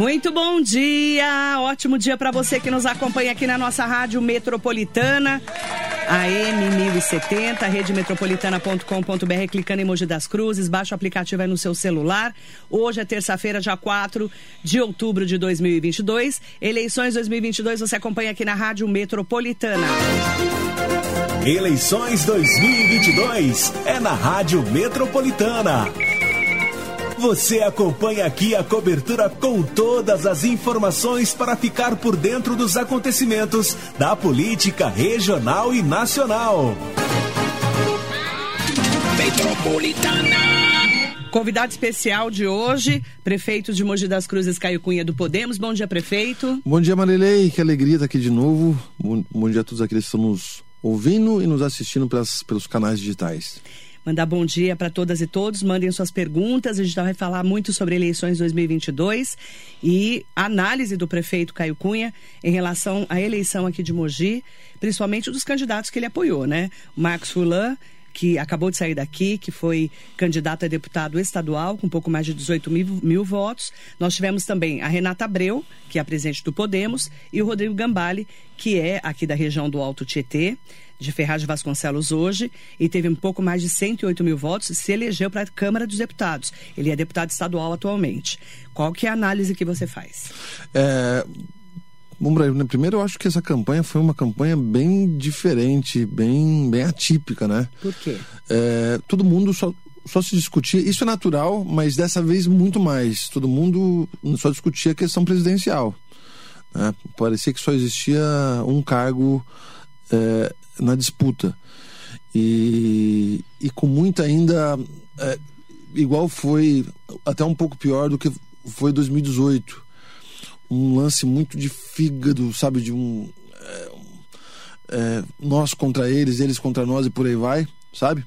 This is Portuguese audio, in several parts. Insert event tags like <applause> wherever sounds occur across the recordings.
Muito bom dia, ótimo dia para você que nos acompanha aqui na nossa rádio metropolitana. AM 1070, redemetropolitana.com.br, clicando em Mogi das Cruzes, baixa o aplicativo aí no seu celular. Hoje é terça-feira, dia 4 de outubro de 2022. Eleições 2022 você acompanha aqui na Rádio Metropolitana. Eleições 2022 é na Rádio Metropolitana. Você acompanha aqui a cobertura com todas as informações para ficar por dentro dos acontecimentos da política regional e nacional. Metropolitana. Convidado especial de hoje, prefeito de Mogi das Cruzes, Caio Cunha do Podemos. Bom dia, prefeito. Bom dia, Marilei. Que alegria estar aqui de novo. Bom, bom dia a todos aqueles que estão nos ouvindo e nos assistindo pelas, pelos canais digitais mandar bom dia para todas e todos. Mandem suas perguntas. A gente vai falar muito sobre eleições 2022 e análise do prefeito Caio Cunha em relação à eleição aqui de Mogi, principalmente dos candidatos que ele apoiou, né? Marcos Fulan que acabou de sair daqui, que foi candidato a deputado estadual, com pouco mais de 18 mil, mil, votos. Nós tivemos também a Renata Abreu, que é a presidente do Podemos, e o Rodrigo Gambale, que é aqui da região do Alto Tietê de Ferraz de Vasconcelos hoje e teve um pouco mais de 108 mil votos se elegeu para a Câmara dos Deputados. Ele é deputado estadual atualmente. Qual que é a análise que você faz? É... Bom, né, primeiro eu acho que essa campanha foi uma campanha bem diferente, bem, bem atípica, né? Por quê? É, todo mundo só, só se discutia, isso é natural, mas dessa vez muito mais. Todo mundo só discutia a questão presidencial. Né? Parecia que só existia um cargo é, na disputa. E, e com muita ainda. É, igual foi, até um pouco pior do que foi 2018. Um lance muito de fígado, sabe? De um. É, nós contra eles, eles contra nós e por aí vai, sabe?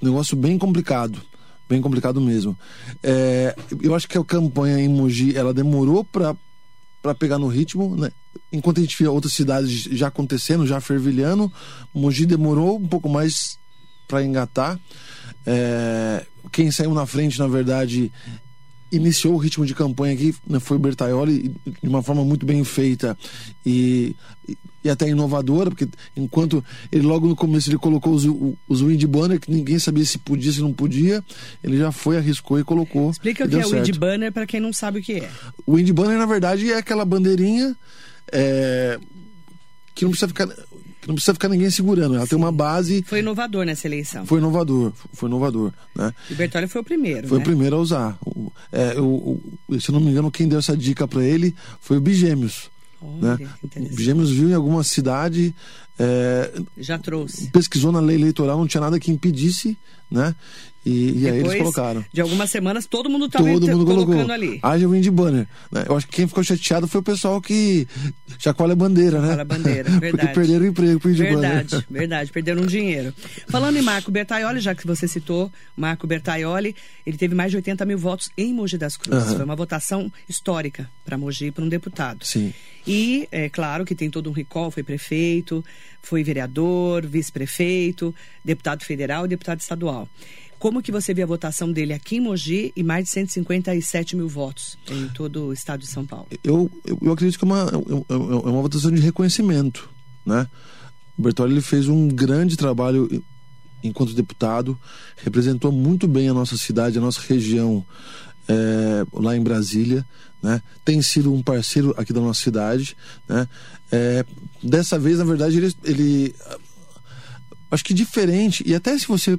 Negócio bem complicado. Bem complicado mesmo. É, eu acho que a campanha em Mogi ela demorou para para pegar no ritmo, né? Enquanto a gente via outras cidades já acontecendo, já fervilhando, Mogi demorou um pouco mais para engatar. É... Quem saiu na frente, na verdade, iniciou o ritmo de campanha aqui né, foi o Bertaioli de uma forma muito bem feita e, e até inovadora, porque enquanto ele logo no começo ele colocou os, os wind banner, que ninguém sabia se podia, se não podia, ele já foi, arriscou e colocou. Explica o que é o wind banner para quem não sabe o que é. O wind banner, na verdade, é aquela bandeirinha é, que não precisa ficar não precisa ficar ninguém segurando. Ela Sim. tem uma base. Foi inovador nessa eleição. Foi inovador, foi inovador, né? E o Bertolli foi o primeiro. Foi né? o primeiro a usar. É, eu, eu, se eu não me engano, quem deu essa dica para ele foi o Bigêmeos. Olha, né? O Bigêmeos viu em alguma cidade. É, Já trouxe. Pesquisou na lei eleitoral, não tinha nada que impedisse, né? E, e aí eles colocaram. De algumas semanas todo mundo estava todo mundo colocando colocou. ali. Haja wind banner. Né? Eu acho que quem ficou chateado foi o pessoal que chacoalha a bandeira, né? Chacoalha a bandeira, <laughs> verdade. Porque perderam o emprego pro wind Verdade, banner. verdade, perderam um dinheiro. Falando em Marco Bertaioli, já que você citou Marco Bertaioli, ele teve mais de 80 mil votos em Mogi das Cruzes. Uhum. Foi uma votação histórica para Mogi, para um deputado. Sim. E é claro que tem todo um recall, foi prefeito, foi vereador, vice-prefeito, deputado federal e deputado estadual. Como que você vê a votação dele aqui em Mogi e mais de 157 mil votos em todo o estado de São Paulo? Eu, eu, eu acredito que é uma, é, é uma votação de reconhecimento, né? O Bertolli ele fez um grande trabalho enquanto deputado, representou muito bem a nossa cidade, a nossa região é, lá em Brasília, né? Tem sido um parceiro aqui da nossa cidade, né? É, dessa vez, na verdade, ele, ele acho que diferente e até se você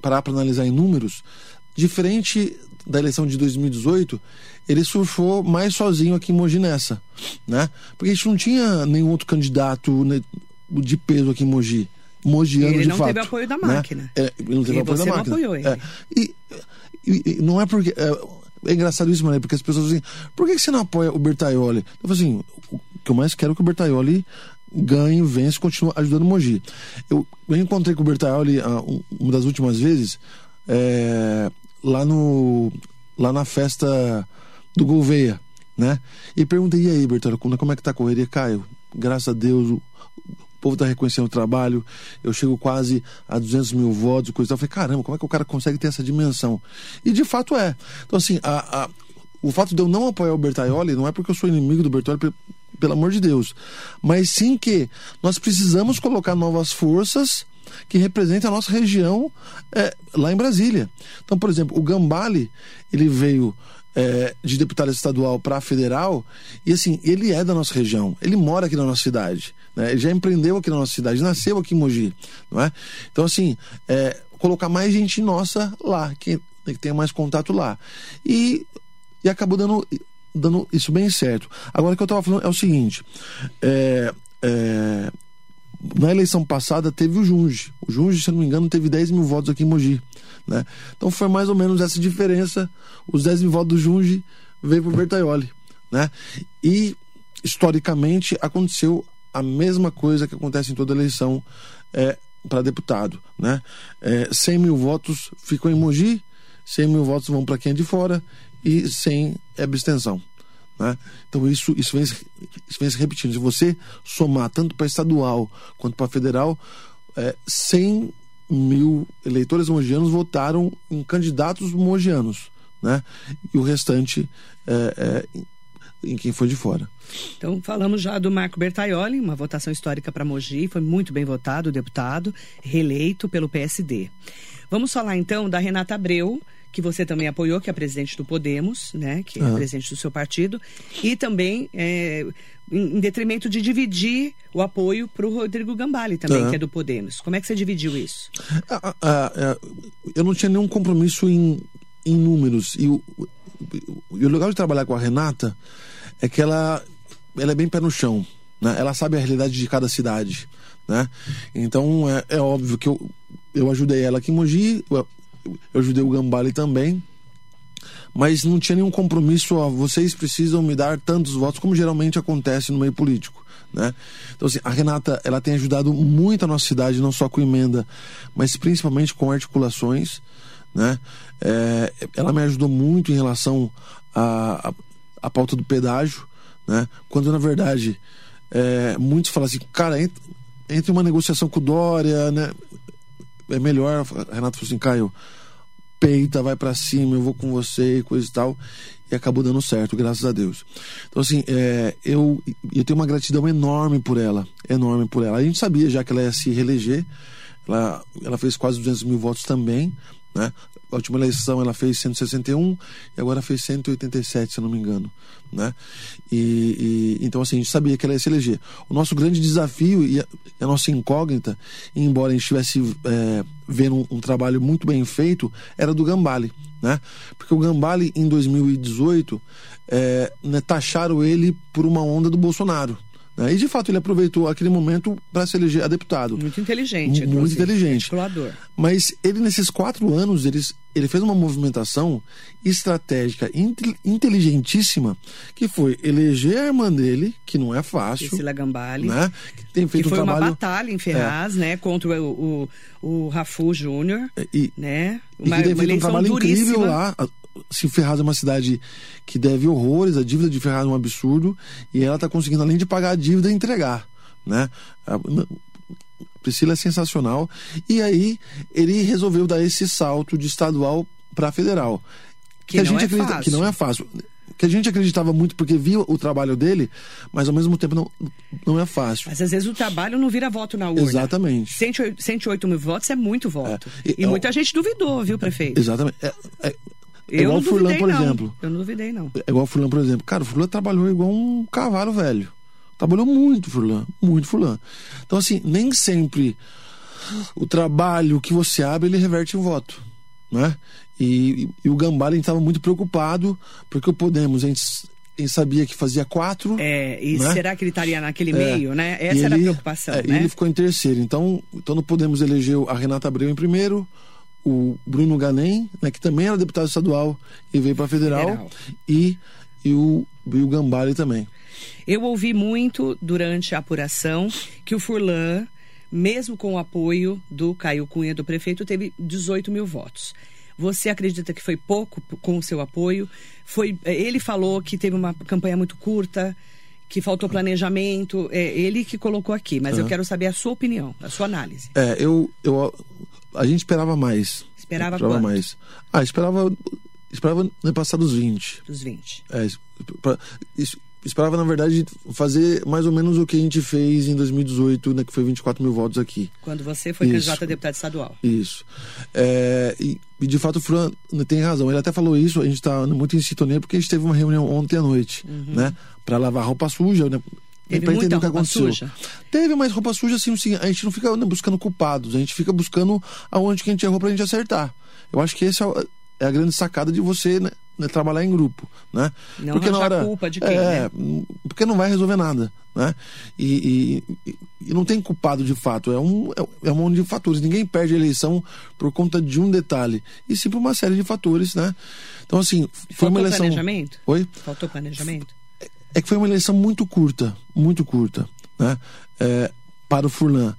parar para analisar em números, diferente da eleição de 2018, ele surfou mais sozinho aqui em Mogi nessa, né? Porque a gente não tinha nenhum outro candidato né, de peso aqui em Mogi. Mogiano ele de não fato. teve apoio da né? máquina. Né? É, ele não teve e apoio da não máquina. apoiou ele. É. E, e, e, não é porque. É, é engraçado isso, mano, porque as pessoas dizem, por que você não apoia o Bertaioli? Eu falo assim, o que eu mais quero é que o Bertaioli ganhe, vence, continue ajudando o Mogi. Eu, eu encontrei com o Bertaioli uh, uma das últimas vezes é, lá no lá na festa do Gouveia, né? E perguntei, e aí, Bertaioli, como é que tá a correria? Caio, graças a Deus, o, o povo tá reconhecendo o trabalho, eu chego quase a 200 mil votos, coisa e. Eu falei, caramba, como é que o cara consegue ter essa dimensão? E de fato é. Então, assim, a, a o fato de eu não apoiar o Bertaioli não é porque eu sou inimigo do Bertaioli, pelo amor de Deus, mas sim que nós precisamos colocar novas forças que representem a nossa região é, lá em Brasília. Então, por exemplo, o Gambale, ele veio é, de deputado estadual para federal e assim, ele é da nossa região, ele mora aqui na nossa cidade, né? ele já empreendeu aqui na nossa cidade, nasceu aqui em Mogi, não é? Então, assim, é, colocar mais gente nossa lá, que, que tenha mais contato lá. E, e acabou dando dando isso bem certo. Agora o que eu estava falando é o seguinte: é, é, na eleição passada teve o Junge. O Junge, se não me engano, teve 10 mil votos aqui em Mogi. Né? Então foi mais ou menos essa diferença. Os 10 mil votos do Junge veio para o Bertaioli. Né? E historicamente aconteceu a mesma coisa que acontece em toda eleição é, para deputado. Né? É, 100 mil votos ficam em Mogi, 100 mil votos vão para quem é de fora e 100 é abstenção. Né? Então isso, isso, vem, isso vem se repetindo. Se você somar tanto para estadual quanto para federal, é, 100 mil eleitores mogianos votaram em candidatos mogianos. Né? E o restante é, é, em quem foi de fora. Então, falamos já do Marco Bertaioli, uma votação histórica para Mogi, foi muito bem votado, o deputado, reeleito pelo PSD. Vamos falar então da Renata Abreu, que você também apoiou, que é presidente do Podemos, né, que é uhum. presidente do seu partido, e também é, em, detrimento de dividir o apoio para o Rodrigo Gambale também, uhum. que é do Podemos. Como é que você dividiu isso? Ah, ah, ah, eu não tinha nenhum compromisso em, em números. E o, e o legal de trabalhar com a Renata é que ela, ela é bem pé no chão. Né? Ela sabe a realidade de cada cidade. Né? Então é, é óbvio que eu, eu ajudei ela aqui em Mogi, eu, ajudei o Gambale também, mas não tinha nenhum compromisso, ó, vocês precisam me dar tantos votos, como geralmente acontece no meio político. Né? Então, assim, a Renata ela tem ajudado muito a nossa cidade, não só com emenda, mas principalmente com articulações. Né? É, ela me ajudou muito em relação à a, a, a, pauta do pedágio, né? quando na verdade é, muitos falam assim, cara, entre uma negociação com o Dória, né? é melhor. Renato falou assim, Caio, peita, vai para cima, eu vou com você e coisa e tal. E acabou dando certo, graças a Deus. Então, assim, é, eu, eu tenho uma gratidão enorme por ela. Enorme por ela. A gente sabia já que ela ia se reeleger. Ela, ela fez quase 200 mil votos também. Né? A última eleição ela fez 161 e agora fez 187, se eu não me engano. Né? E, e, então, assim, a gente sabia que ela ia se eleger. O nosso grande desafio e a, a nossa incógnita, embora a gente estivesse é, vendo um, um, trabalho muito bem feito, era do Gambale. Né? Porque o Gambale, em 2018, é, né, taxaram ele por uma onda do Bolsonaro. Né? E de fato ele aproveitou aquele momento para se eleger a deputado. Muito inteligente. Muito inteligente. Mas ele, nesses quatro anos, ele, ele fez uma movimentação estratégica inteligentíssima, que foi eleger a irmã dele, que não é fácil. Priscila Gambale. Né? Que tem feito que foi um trabalho... uma batalha em Ferraz, é. né? Contra o, o, o Rafu Júnior. E, né? Uma, e que tem feito um trabalho duríssima. incrível lá se Ferraz é uma cidade que deve horrores, a dívida de Ferraz é um absurdo, e ela está conseguindo, além de pagar a dívida, entregar. Né? A Priscila é sensacional. E aí ele resolveu dar esse salto de estadual para federal. Que, que a gente é acredita fácil. que não é fácil. Que a gente acreditava muito porque via o trabalho dele, mas ao mesmo tempo não, não é fácil. Mas às vezes o trabalho não vira voto na urna. Exatamente. 108, 108 mil votos é muito voto. É. E, e, muita gente duvidou, viu, prefeito? Exatamente. É, é, igual o Furlan, por não. exemplo. Eu não duvidei, não. É igual o Furlan, por exemplo. Cara, o Furlan trabalhou igual um cavalo velho. Trabalhou muito, Furlan. Muito, Furlan. Então, assim, nem sempre o trabalho que você abre, ele reverte em voto. Né? E, e, e o Gambá, a gente estava muito preocupado, porque o Podemos, a gente, a gente sabia que fazia quatro. É, e né? será que ele estaria naquele é, meio, né? Essa era ele, a preocupação, é, né? ele ficou em terceiro. Então, então não podemos eleger a Renata Abreu em primeiro, o Bruno Ganem, né, que também era deputado estadual e veio para federal, federal, e, e, o, e o Gambale também. Eu ouvi muito durante a apuração que o Furlan, mesmo com o apoio do Caio Cunha, do prefeito, teve 18 mil votos. Você acredita que foi pouco com o seu apoio? Foi, ele falou que teve uma campanha muito curta, que faltou planejamento. É ele que colocou aqui, mas uhum. eu quero saber a sua opinião, a sua análise. É, eu, eu a gente esperava mais. Esperava, esperava mais. Ah, esperava esperava passar dos 20. Dos 20. É, pra, esperava, na verdade, fazer mais ou menos o que a gente fez em 2018, né, que foi 24 mil votos aqui. Quando você foi candidato a deputado estadual. Isso. É, e, e, de fato o Fran tem razão. Ele até falou isso, a gente está muito em sintonia, porque a gente teve uma reunião ontem à noite, uhum. né? Para lavar roupa suja, né? Teve pra entender o que aconteceu. Suja. Teve, mas roupa suja, assim, assim, a gente não fica né, buscando culpados, a gente fica buscando aonde que a gente errou pra gente acertar. Eu acho que essa é, é a grande sacada de você, né? né, trabalhar em grupo, né? Não porque na hora culpa de quem, é, né? porque não vai resolver nada, né? E, e, e, não tem culpado de fato, é um é, é um monte de fatores. Ninguém perde a eleição por conta de um detalhe, e sim por uma série de fatores, né? Então assim, foi Faltou uma eleição. planejamento? Oi? Faltou planejamento? É que foi uma eleição muito curta, muito curta, né? É, para o Furlan,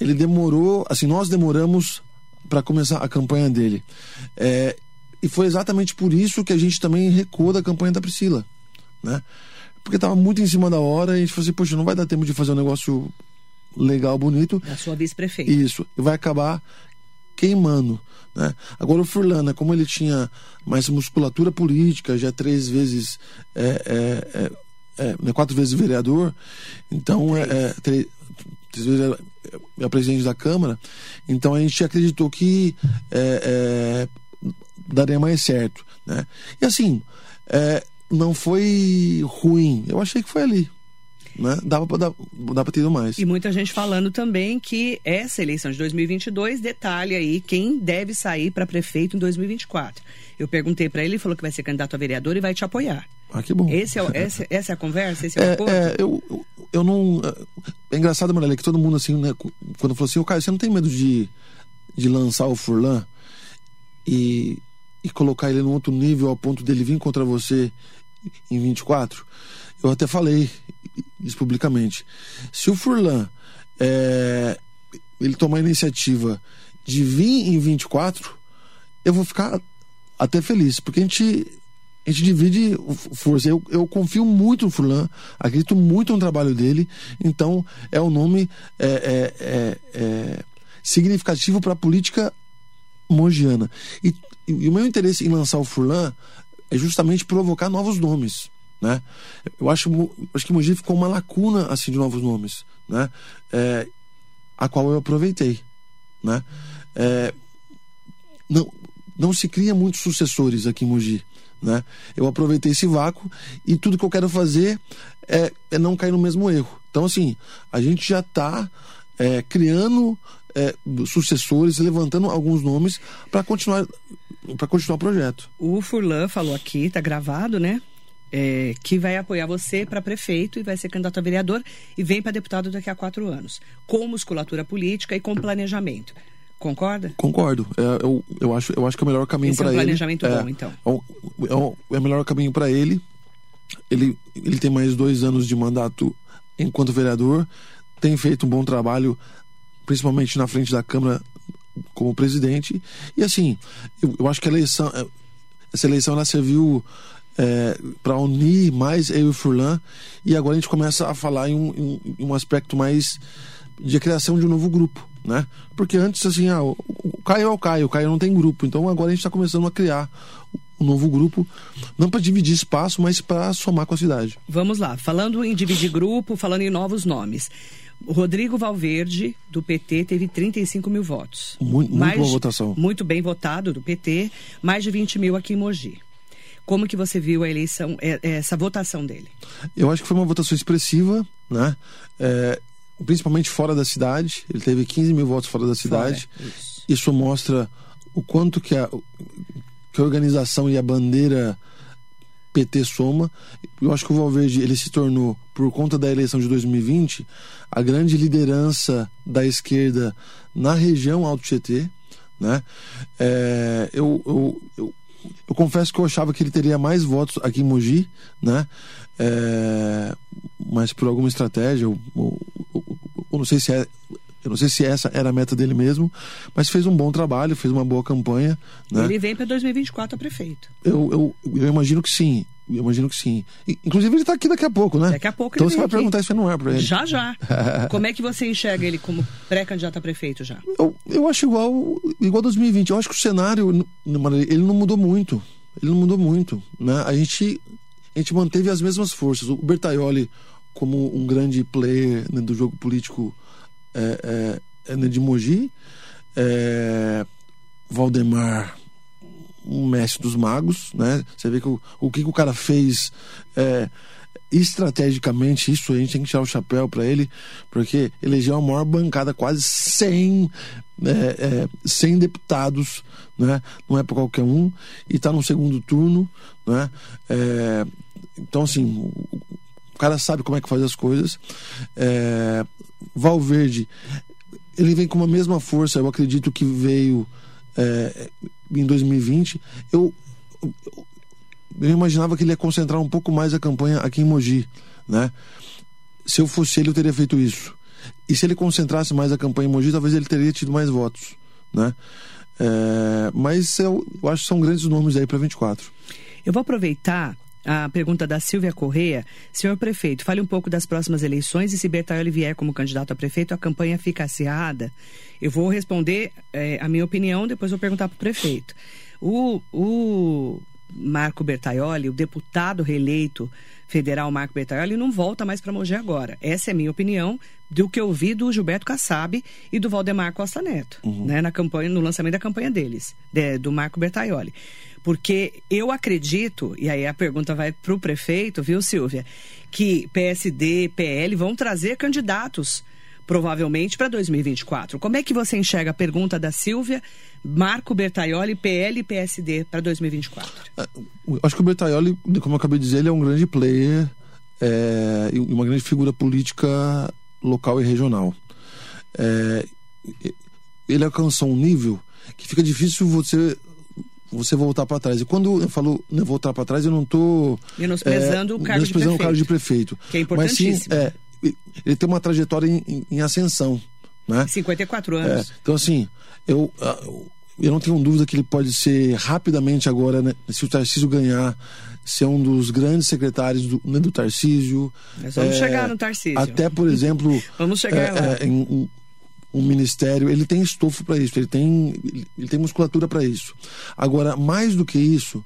ele demorou, assim, nós demoramos para começar a campanha dele. É, e foi exatamente por isso que a gente também recuou da campanha da Priscila, né? Porque estava muito em cima da hora e a gente falou assim, poxa, não vai dar tempo de fazer um negócio legal, bonito. Da sua vice-prefeita. Isso. E vai acabar queimando, né? Agora o Furlan, né, como ele tinha mais musculatura política, já três vezes, é, é, é, né, quatro vezes vereador, então é, é três, três vezes é, presidente da Câmara, então a gente acreditou que é, é daria mais certo, né? E assim, é, não foi ruim. Eu achei que foi ali. Né? Dava para dar, ter ido mais. E muita gente falando também que essa eleição de 2022 detalha aí quem deve sair para prefeito em 2024. Eu perguntei para ele, ele falou que vai ser candidato a vereador e vai te apoiar. Ah, que bom. Esse é, essa, essa é a conversa? Esse é, o acordo? É, eu, eu, eu não. É engraçado, Marília, que todo mundo assim, né, quando falou assim, o Caio, você não tem medo de, de lançar o Furlan? E e colocar ele num outro nível ao ponto dele vir contra você em 24, eu até falei isso publicamente. Se o Furlan é, ele tomar a iniciativa de vir em 24, eu vou ficar até feliz, porque a gente, a gente divide força. Eu, eu confio muito no Furlan, acredito muito no trabalho dele, então é um nome é, é, é, é significativo para a política mogiana. E e, o meu interesse em lançar o Furlan é justamente provocar novos nomes. Né? Eu acho, acho que Mogi ficou uma lacuna assim de novos nomes, né? É, a qual eu aproveitei, né? É, não, não se cria muitos sucessores aqui em Mogi, né? Eu aproveitei esse vácuo e tudo que eu quero fazer é, é não cair no mesmo erro. Então assim, a gente já está é, criando é, sucessores, levantando alguns nomes para continuar para continuar o projeto. O Furlan falou aqui, tá gravado, né? É, que vai apoiar você para prefeito e vai ser candidato a vereador e vem para deputado daqui a quatro anos, com musculatura política e com planejamento. Concorda? Concordo. É, eu, eu, acho, eu acho que é o melhor caminho para é um ele. planejamento bom, então. É, o, é, é o melhor caminho para ele. ele. Ele tem mais dois anos de mandato enquanto vereador, tem feito um bom trabalho, principalmente na frente da Câmara como presidente. E assim, eu, eu acho que a eleição, é, essa eleição ela serviu é, para unir mais eu e o Furlan. E agora a gente começa a falar em um, em um aspecto mais de criação de um novo grupo, né? Porque antes, assim, ah, o, o Caio é o Caio, o Caio não tem grupo. Então agora a gente está começando a criar um novo grupo, não para dividir espaço, mas para somar com a cidade. Vamos lá, falando em dividir grupo, falando em novos nomes. Rodrigo Valverde, do PT, teve 35 mil votos. Muito, muito mais, boa votação. Muito bem votado do PT, mais de 20 mil aqui em Mogi. Como que você viu a eleição, é, essa votação dele? Eu acho que foi uma votação expressiva, né? É, principalmente fora da cidade. Ele teve 15 mil votos fora da cidade. Fora, isso. isso. mostra o quanto que a, que a organização e a bandeira PT soma. Eu acho que o Valverde ele se tornou, por conta da eleição de 2020, a grande liderança da esquerda na região Alto Tietê. Né? É, eu, eu, eu, eu, confesso que eu achava que ele teria mais votos aqui em Mogi, né? É, mas por alguma estratégia, eu, eu, eu não sei se é eu não sei se essa era a meta dele mesmo, mas fez um bom trabalho, fez uma boa campanha. Né? Ele vem para 2024 a prefeito. Eu, eu, eu imagino que sim. Eu imagino que sim. Inclusive, ele está aqui daqui a pouco, né? Daqui a pouco Então você vai aqui. perguntar isso no ar para ele. Já, já. <laughs> como é que você enxerga ele como pré-candidato a prefeito já? Eu, eu acho igual igual 2020. Eu acho que o cenário, ele não mudou muito. Ele não mudou muito, né? A gente, a gente manteve as mesmas forças. O Bertaioli como um grande player né, do jogo político é, é, é né, de Mogi, é, Valdemar um mestre dos magos, né? Você vê que o, o que, que o cara fez é, estrategicamente, isso a gente tem que tirar o chapéu para ele, porque elegeu a maior bancada, quase 100, é, é, 100 deputados, né? Não é para qualquer um, e está no segundo turno, né? É, então, assim, o, cara sabe como é que faz as coisas. É, Valverde, ele vem com a mesma força, eu acredito que veio é, em 2020, eu, eu imaginava que ele ia concentrar um pouco mais a campanha aqui em Mogi, né? Se eu fosse ele, eu teria feito isso. E se ele concentrasse mais a campanha em Mogi, talvez ele teria tido mais votos, né? É, mas eu, eu acho que são grandes nomes aí para 24. Eu vou aproveitar a pergunta da Silvia Correia. Senhor prefeito, fale um pouco das próximas eleições e se Bertaioli vier como candidato a prefeito, a campanha fica acirrada? Eu vou responder é, a minha opinião, depois vou perguntar para o prefeito. O, Marco Bertaioli, o deputado reeleito federal Marco Bertaioli, não volta mais para Mogi agora. Essa é a minha opinião do que eu vi do Gilberto Kassab e do Valdemar Costa Neto, uhum. né, na campanha, no lançamento da campanha deles, de, do Marco Bertaioli. Porque eu acredito, e aí a pergunta vai para o prefeito, viu, Silvia, que PSD, PL vão trazer candidatos provavelmente para 2024. Como é que você enxerga a pergunta da Silvia, Marco Bertaioli, PL e PSD para 2024? É, acho que o Bertaioli, como eu acabei de dizer, ele é um grande player é, e uma grande figura política local e regional. É, ele alcançou um nível que fica difícil você você voltar para trás. E quando eu falo né, voltar para trás, eu não estou menosprezando é, o cargo menosprezando de o cargo de prefeito. Que é importantíssimo. Mas sim, é, ele tem uma trajetória em, em, em ascensão, né? 54 anos. É, então assim, eu eu não tenho dúvida que ele pode ser rapidamente agora, né, se o Tarcísio ganhar, ser um dos grandes secretários do, né, do Tarcísio. Nós vamos é, chegar no Tarcísio. Até, por <laughs> exemplo, vamos chegar é, é, em, um ministério, ele tem estofo para isso, ele tem, ele tem musculatura para isso. Agora, mais do que isso,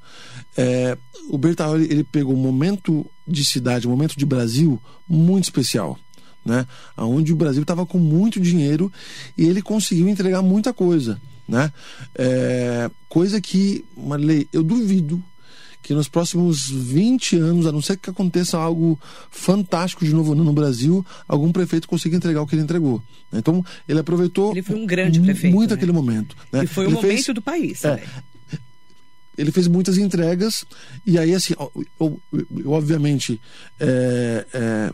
é, o Bertaoli ele pegou um momento de cidade, um momento de Brasil muito especial. Né? Onde o Brasil estava com muito dinheiro e ele conseguiu entregar muita coisa. Né? É, coisa que, Marley, eu duvido que nos próximos 20 anos, a não ser que aconteça algo fantástico de novo no Brasil, algum prefeito consiga entregar o que ele entregou. Então, ele aproveitou. Ele foi um grande prefeito. Muito né? aquele momento. Né? E foi o momento fez, do país. É, ele fez muitas entregas, e aí, assim, obviamente. É, é,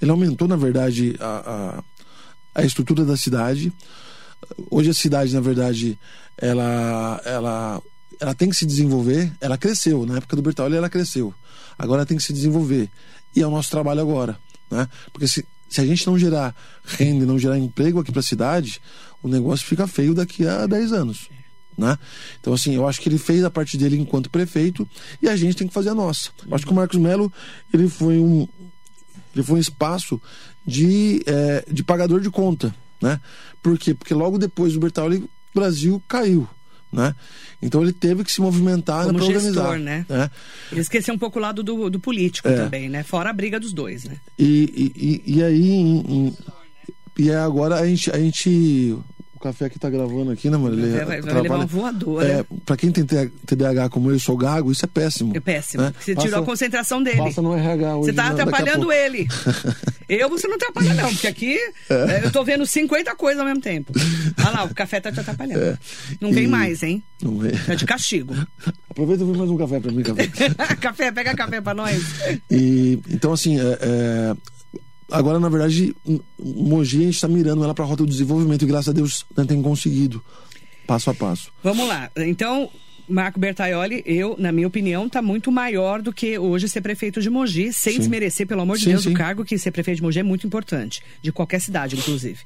ele aumentou, na verdade, a, a, a estrutura da cidade. Hoje a cidade, na verdade, ela, ela ela tem que se desenvolver. Ela cresceu, na época do Bertolli ela cresceu. Agora ela tem que se desenvolver. E é o nosso trabalho agora. Né? Porque se, se a gente não gerar renda, não gerar emprego aqui para a cidade, o negócio fica feio daqui a 10 anos. Né? Então, assim, eu acho que ele fez a parte dele enquanto prefeito e a gente tem que fazer a nossa. Eu acho que o Marcos Melo ele foi um, ele foi um espaço de, é, de pagador de conta. Né? Por quê? Porque logo depois do Bertolli, o Brasil caiu né? Então ele teve que se movimentar para organizar. né? né? Ele esqueceu um pouco o lado do, do político é. também, né? Fora a briga dos dois, né? E, e, e aí, em, em, e agora a gente, a gente café que tá gravando aqui, né, mano? Ele vai, vai levar uma voadora. É, pra quem tem TDAH como eu sou gago, isso é péssimo. É péssimo. Né? Você passa, tirou a concentração dele. Passa no RH hoje, Você tá atrapalhando ele. <laughs> eu você não atrapalha, não, porque aqui é. É, eu tô vendo 50 coisas ao mesmo tempo. Olha lá, o café tá te atrapalhando. É. Não vem mais, hein? Não vem. Tá de castigo. <laughs> Aproveita e vem mais um café pra mim, café. <laughs> café, pega café pra nós. E, então, assim, é, é Agora, na verdade, Mogi a gente está mirando ela para a rota do desenvolvimento e graças a Deus né, tem conseguido, passo a passo. Vamos lá. Então, Marco Bertaioli, eu, na minha opinião, está muito maior do que hoje ser prefeito de Mogi, sem sim. desmerecer, pelo amor de sim, Deus, sim. o cargo que ser prefeito de Mogi é muito importante, de qualquer cidade, inclusive.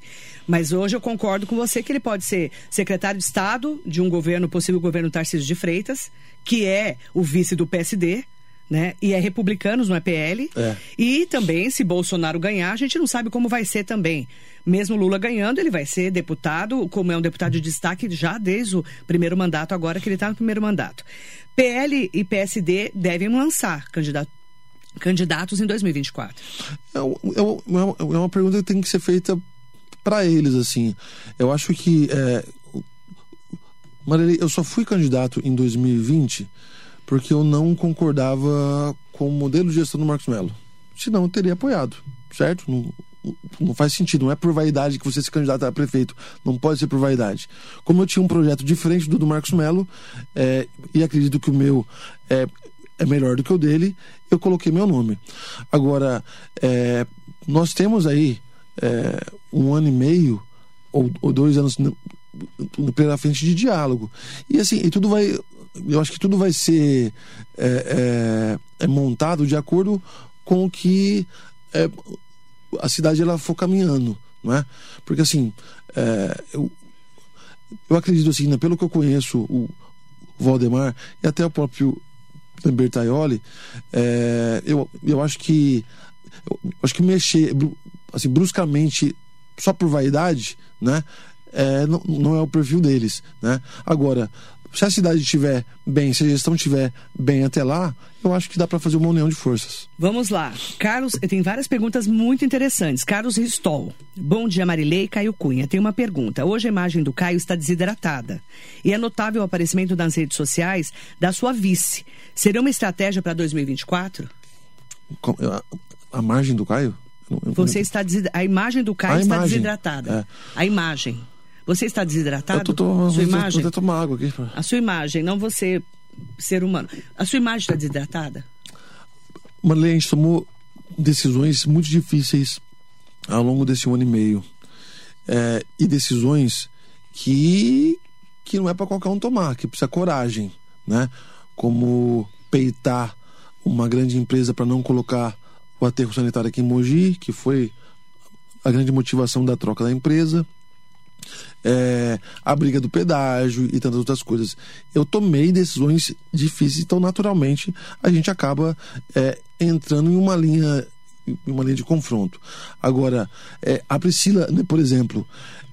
Mas hoje eu concordo com você que ele pode ser secretário de Estado de um governo, possível governo Tarcísio de Freitas, que é o vice do PSD, né? E é republicanos, não é PL. É. E também, se Bolsonaro ganhar, a gente não sabe como vai ser também. Mesmo Lula ganhando, ele vai ser deputado, como é um deputado de destaque já desde o primeiro mandato, agora que ele está no primeiro mandato. PL e PSD devem lançar candidato, candidatos em 2024. É, é, é uma pergunta que tem que ser feita para eles, assim. Eu acho que. É, Marilei, eu só fui candidato em 2020 porque eu não concordava com o modelo de gestão do Marcos Melo. Senão eu teria apoiado, certo? Não, não faz sentido, não é por vaidade que você se candidata a prefeito, não pode ser por vaidade. Como eu tinha um projeto diferente do do Marcos Melo, é, e acredito que o meu é, é melhor do que o dele, eu coloquei meu nome. Agora, é, nós temos aí é, um ano e meio ou, ou dois anos pela frente de diálogo. E assim, e tudo vai. Eu acho que tudo vai ser é, é, é montado de acordo com o que é, a cidade ela for caminhando, não é? Porque assim, é, eu, eu acredito assim, né, pelo que eu conheço o Valdemar e até o próprio Bertaioli, é, eu, eu acho que eu acho que mexer assim bruscamente só por vaidade, né? É, não, não é o perfil deles, né? Agora, se a cidade estiver bem, se a gestão estiver bem até lá, eu acho que dá para fazer uma união de forças. Vamos lá. Carlos, tem várias perguntas muito interessantes. Carlos Ristol. Bom dia, Marilei e Caio Cunha. Tem uma pergunta. Hoje a imagem do Caio está desidratada. E é notável o aparecimento nas redes sociais da sua vice. Seria uma estratégia para 2024? A, a margem do Caio? Você está A imagem do Caio a está imagem. desidratada. É. A imagem. Você está desidratado? Eu tô, tô, sua imagem? Vou tomar água aqui. A sua imagem, não você, ser humano. A sua imagem está desidratada? Marlene, a gente tomou decisões muito difíceis ao longo desse ano e meio. É, e decisões que, que não é para qualquer um tomar, que precisa coragem, né? Como peitar uma grande empresa para não colocar o aterro sanitário aqui em Mogi, que foi a grande motivação da troca da empresa é, a briga do pedágio e tantas outras coisas. Eu tomei decisões difíceis, então naturalmente a gente acaba é, entrando em uma linha em uma linha de confronto. Agora, é, a Priscila, né, por exemplo,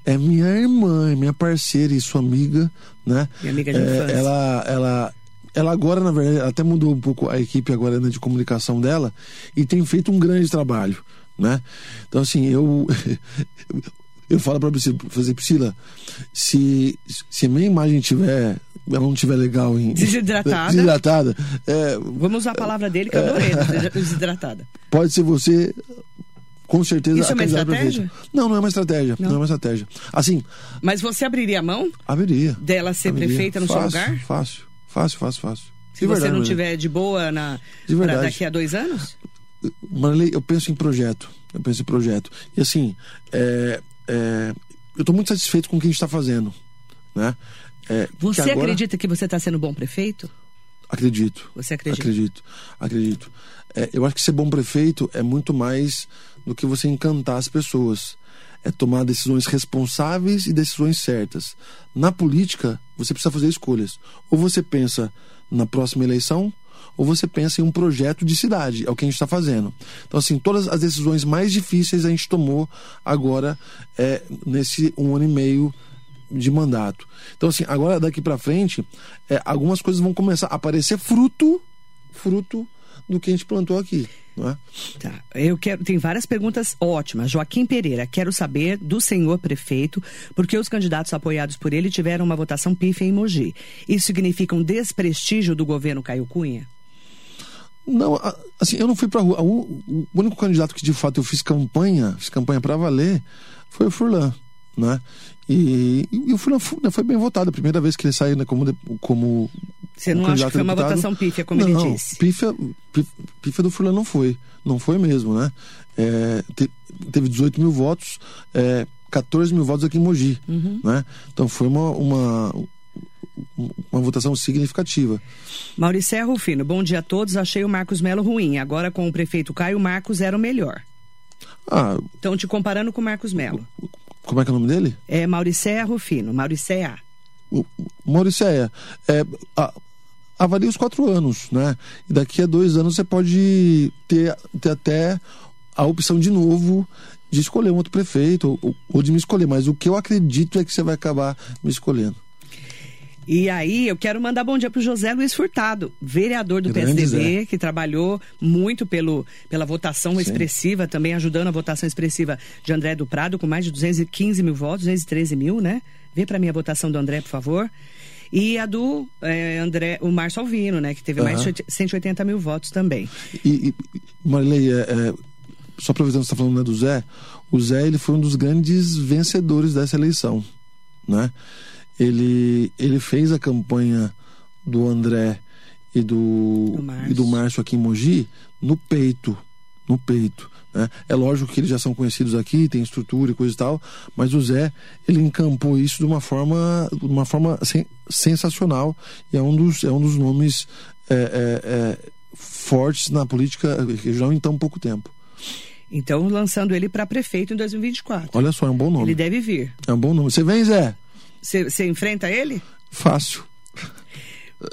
é minha irmã, é minha parceira e sua amiga, né? Minha amiga de é, ela, ela, ela agora, na verdade, até mudou um pouco a equipe agora né, de comunicação dela e tem feito um grande trabalho, né? Então, assim, eu <laughs> eu falo para Priscila, fazer Priscila, se se a minha imagem tiver ela não tiver legal em desidratada, desidratada é, vamos usar a palavra dele que eu adorei, é, <laughs> desidratada. Pode ser você com certeza Isso é uma estratégia? Não, não é uma estratégia. Não. não. é uma estratégia. Assim. Mas você abriria a mão? Abriria. Dela ser abriria. prefeita no fácil, seu lugar? Fácil, fácil, fácil, fácil. Se de você verdade, não tiver de boa na de verdade. daqui a dois anos? Marley, eu penso em projeto. Eu penso em projeto. E assim, é, é, eu estou muito satisfeito com o que a gente está fazendo. Né? É, você agora... acredita que você está sendo bom prefeito? Acredito. Você acredita? Acredito, acredito. É, eu acho que ser bom prefeito é muito mais do que você encantar as pessoas. É tomar decisões responsáveis e decisões certas. Na política, você precisa fazer escolhas. Ou você pensa na próxima eleição, ou você pensa em um projeto de cidade, é o que a gente está fazendo. Então, assim, todas as decisões mais difíceis a gente tomou agora é, nesse um ano e meio de mandato. Então, assim, agora daqui para frente, é, algumas coisas vão começar a aparecer fruto, fruto do que a gente plantou aqui. É? Tá. Eu quero. Tem várias perguntas ótimas. Joaquim Pereira, quero saber do senhor prefeito, porque os candidatos apoiados por ele tiveram uma votação pífia em Mogi. Isso significa um desprestígio do governo Caio Cunha? Não, assim, eu não fui pra rua. O, único candidato que de fato eu fiz campanha, fiz campanha para valer, foi o Furlan, né? E, e, o Furlan foi, né, foi, bem votado. A primeira vez que ele saiu né, como, como. Você não acha que foi uma votação pífia, como não, ele disse? Pífia, pífia do Furlan não foi. Não foi mesmo, né? É, te, teve 18 mil votos, é, 14 mil votos aqui em Mogi, uhum. né? Então foi uma, uma, uma votação significativa. Maurício Rufino, bom dia a todos. Achei o Marcos Melo ruim. Agora com o prefeito Caio Marcos era o melhor. Ah, Estão te comparando com o Marcos Melo. Como é que é o nome dele? É Mauricéia Rufino, Mauricéia. Mauricéia. É, a, avalie os quatro anos, né? E daqui a dois anos você pode ter, ter até a opção de novo de escolher um outro prefeito ou, ou de me escolher. Mas o que eu acredito é que você vai acabar me escolhendo. E aí, eu quero mandar bom dia para o José Luiz Furtado, vereador do Grande PSDB, Zé. que trabalhou muito pelo, pela votação Sim. expressiva, também ajudando a votação expressiva de André do Prado, com mais de 215 mil votos, 213 mil, né? Vê para mim a votação do André, por favor. E a do eh, André, o Márcio Alvino, né? Que teve mais Aham. de 180 mil votos também. E, e Marilei, é, é, só aproveitando que você está falando né, do Zé, o Zé ele foi um dos grandes vencedores dessa eleição, né? Ele, ele fez a campanha do André e do, e do Márcio aqui em Mogi no peito, no peito. Né? É lógico que eles já são conhecidos aqui, tem estrutura e coisa e tal, mas o Zé ele encampou isso de uma forma, de uma forma sen- sensacional e é um dos, é um dos nomes é, é, é, fortes na política regional em tão pouco tempo. Então, lançando ele para prefeito em 2024. Olha só, é um bom nome. Ele deve vir. É um bom nome. Você vem, Zé? Você enfrenta ele? Fácil.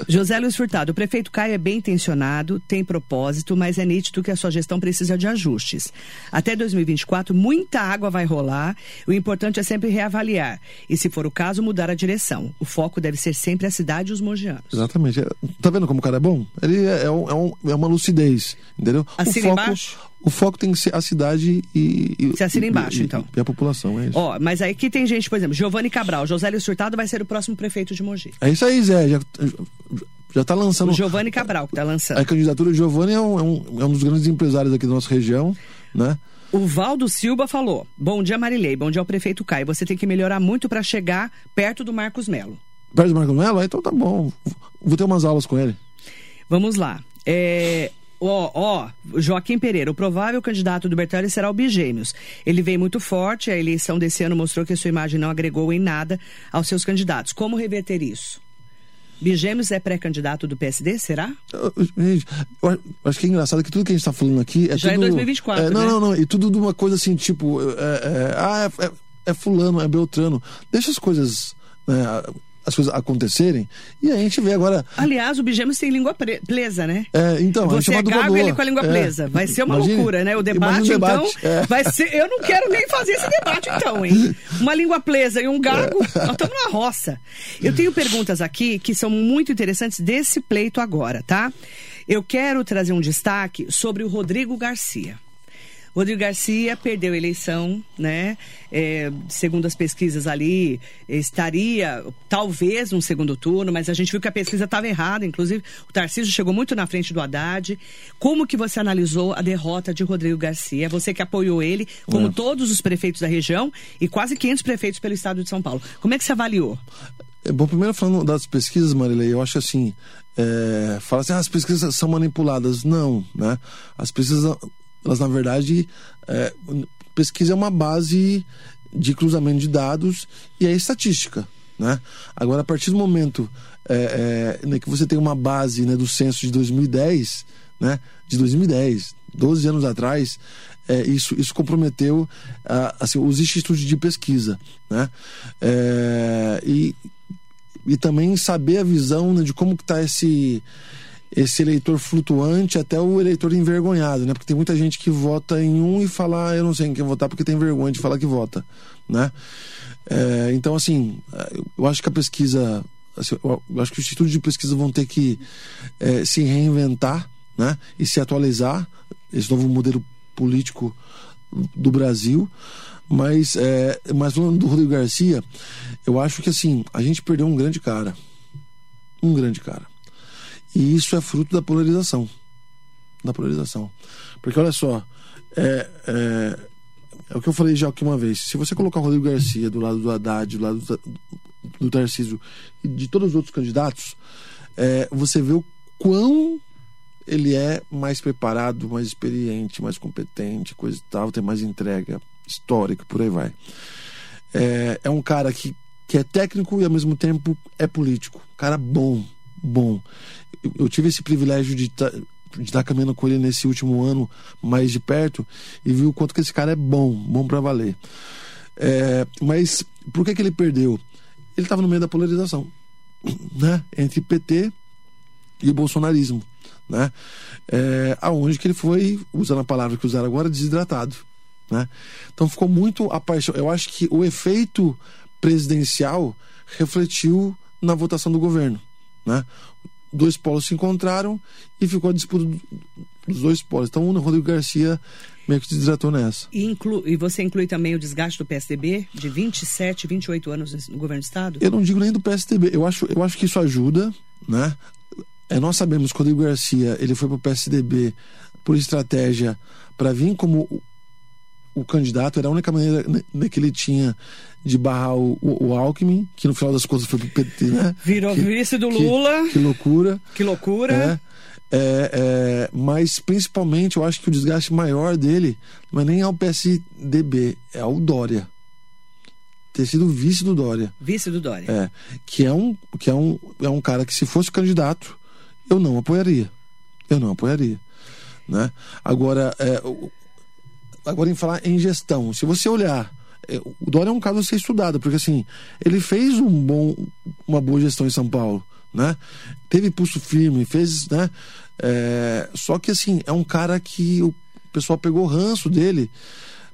José Luiz Furtado, o prefeito Caio é bem intencionado, tem propósito, mas é nítido que a sua gestão precisa de ajustes. Até 2024, muita água vai rolar. O importante é sempre reavaliar. E, se for o caso, mudar a direção. O foco deve ser sempre a cidade e os mogianos. Exatamente. É- Tá vendo como o cara é bom? Ele é, é um- é é uma lucidez, entendeu? Assina o foco, embaixo? O foco tem que ser a cidade e. e Você assina embaixo, e- então. E a população, é isso. Ó, mas aí aqui tem gente, por exemplo, Giovanni Cabral. José Luiz Furtado vai ser o próximo prefeito de Mogi. É isso aí, Zé. Já, já tá lançando. O Giovanni Cabral que tá lançando. A candidatura do Giovanni é um, é, um, é um dos grandes empresários aqui da nossa região, né? O Valdo Silva falou: Bom dia, Marilei. Bom dia ao prefeito Caio. Você tem que melhorar muito para chegar perto do Marcos Melo. Perto do Marco Melo? Ah, Então tá bom. Vou ter umas aulas com ele. Vamos lá. É, Ó, ó, Joaquim Pereira, o provável candidato do Bertelli será o Bigêmeos. Ele vem muito forte, a eleição desse ano mostrou que a sua imagem não agregou em nada aos seus candidatos. Como reverter isso? Bigêmeos é pré-candidato do PSD, será? Eu- eu- eu acho que é engraçado que tudo que a gente tá falando aqui é Já é tudo... 2024, é, não, né? não, não. E tudo de uma coisa assim, tipo... é, é, ah, é, é- é fulano, é beltrano. Deixa as coisas... né, as coisas acontecerem e aí a gente vê agora... Aliás, o Bigêmeos tem língua pre- presa, né? É, então, Você é é gago e ele com a língua É. presa. Vai ser uma Imagine- loucura, né? O debate, o então, debate, é. vai ser... Eu não quero nem fazer esse debate, então, hein? Uma língua presa e um gago, É. nós estamos na roça. Eu tenho perguntas aqui que são muito interessantes desse pleito agora, tá? Eu quero trazer um destaque sobre o Rodrigo Garcia. Rodrigo Garcia perdeu a eleição, né? É, segundo as pesquisas ali, estaria talvez num segundo turno, mas a gente viu que a pesquisa estava errada. Inclusive, o Tarcísio chegou muito na frente do Haddad. Como que você analisou a derrota de Rodrigo Garcia? Você que apoiou ele, como É. todos os prefeitos da região e quase 500 prefeitos pelo estado de São Paulo. Como é que você avaliou? É, bom, primeiro falando das pesquisas, Marilei, eu acho assim, é, fala assim, ah, as pesquisas são manipuladas. Não, né? As pesquisas, elas na verdade, é, pesquisa é uma base de cruzamento de dados e é estatística, né? Agora, a partir do momento é, é, né, que você tem uma base né, do censo de 2010, né? De 2010, 12 anos atrás, é, isso, isso comprometeu assim, os institutos de pesquisa, né? É, e, e também saber a visão né, de como está esse esse eleitor flutuante até o eleitor envergonhado, né? Porque tem muita gente que vota em um e fala, ah, eu não sei em quem votar porque tem vergonha de falar que vota, né? É, então, assim, eu acho que a pesquisa, assim, eu acho que os institutos de pesquisa vão ter que é, se reinventar, né? E se atualizar esse novo modelo político do Brasil. Mas, é, mas falando do Rodrigo Garcia, eu acho que assim, a gente perdeu um grande cara. Um grande cara. E isso é fruto da polarização. Da polarização. Porque olha só, é, é, é o que eu falei já aqui uma vez. Se você colocar o Rodrigo Garcia do lado do Haddad, do lado do, do Tarcísio e de todos os outros candidatos, é, você vê o quão ele é mais preparado, mais experiente, mais competente, coisa e tal, tem mais entrega histórica, por aí vai. É, é um cara que, que é técnico e ao mesmo tempo é político. Cara bom, bom. Eu, tive esse privilégio de tá, estar caminhando com ele nesse último ano mais de perto e vi o quanto que esse cara é bom, bom para valer. É, mas por que, que ele perdeu? Ele estava no meio da polarização, <clears throat> né? Entre PT e bolsonarismo, né? É, aonde que ele foi, usando a palavra que usaram agora, desidratado, né? Então ficou muito apaixonado. Eu acho que o efeito presidencial refletiu na votação do governo, né? Dois polos se encontraram e ficou a disputa dos dois polos. Então o Rodrigo Garcia meio que se desidratou nessa. E, inclu, e você inclui também o desgaste do PSDB de 27, 28 anos no governo do Estado? Eu não digo nem do PSDB. Eu acho, eu acho que isso ajuda, né? É, nós sabemos que o Rodrigo Garcia ele foi para o PSDB por estratégia para vir como o, candidato, era a única maneira né, que ele tinha de barrar o, o, o, Alckmin, que no final das contas foi pro PT, né? Virou vice do Lula. Que, que loucura. Que loucura. É. É, é, mas principalmente eu acho que o desgaste maior dele não é nem ao PSDB, é ao Dória. Ter sido vice do Dória. Vice do Dória. É. Que é um, que é um, é um cara que, se fosse candidato, eu não apoiaria. Eu não apoiaria. Né? Agora, é, agora em falar em gestão, se você olhar. É, o Dória é um caso a ser estudado, porque assim, ele fez um bom, uma boa gestão em São Paulo, né? Teve pulso firme, fez, né? É, só que assim, é um cara que o pessoal pegou ranço dele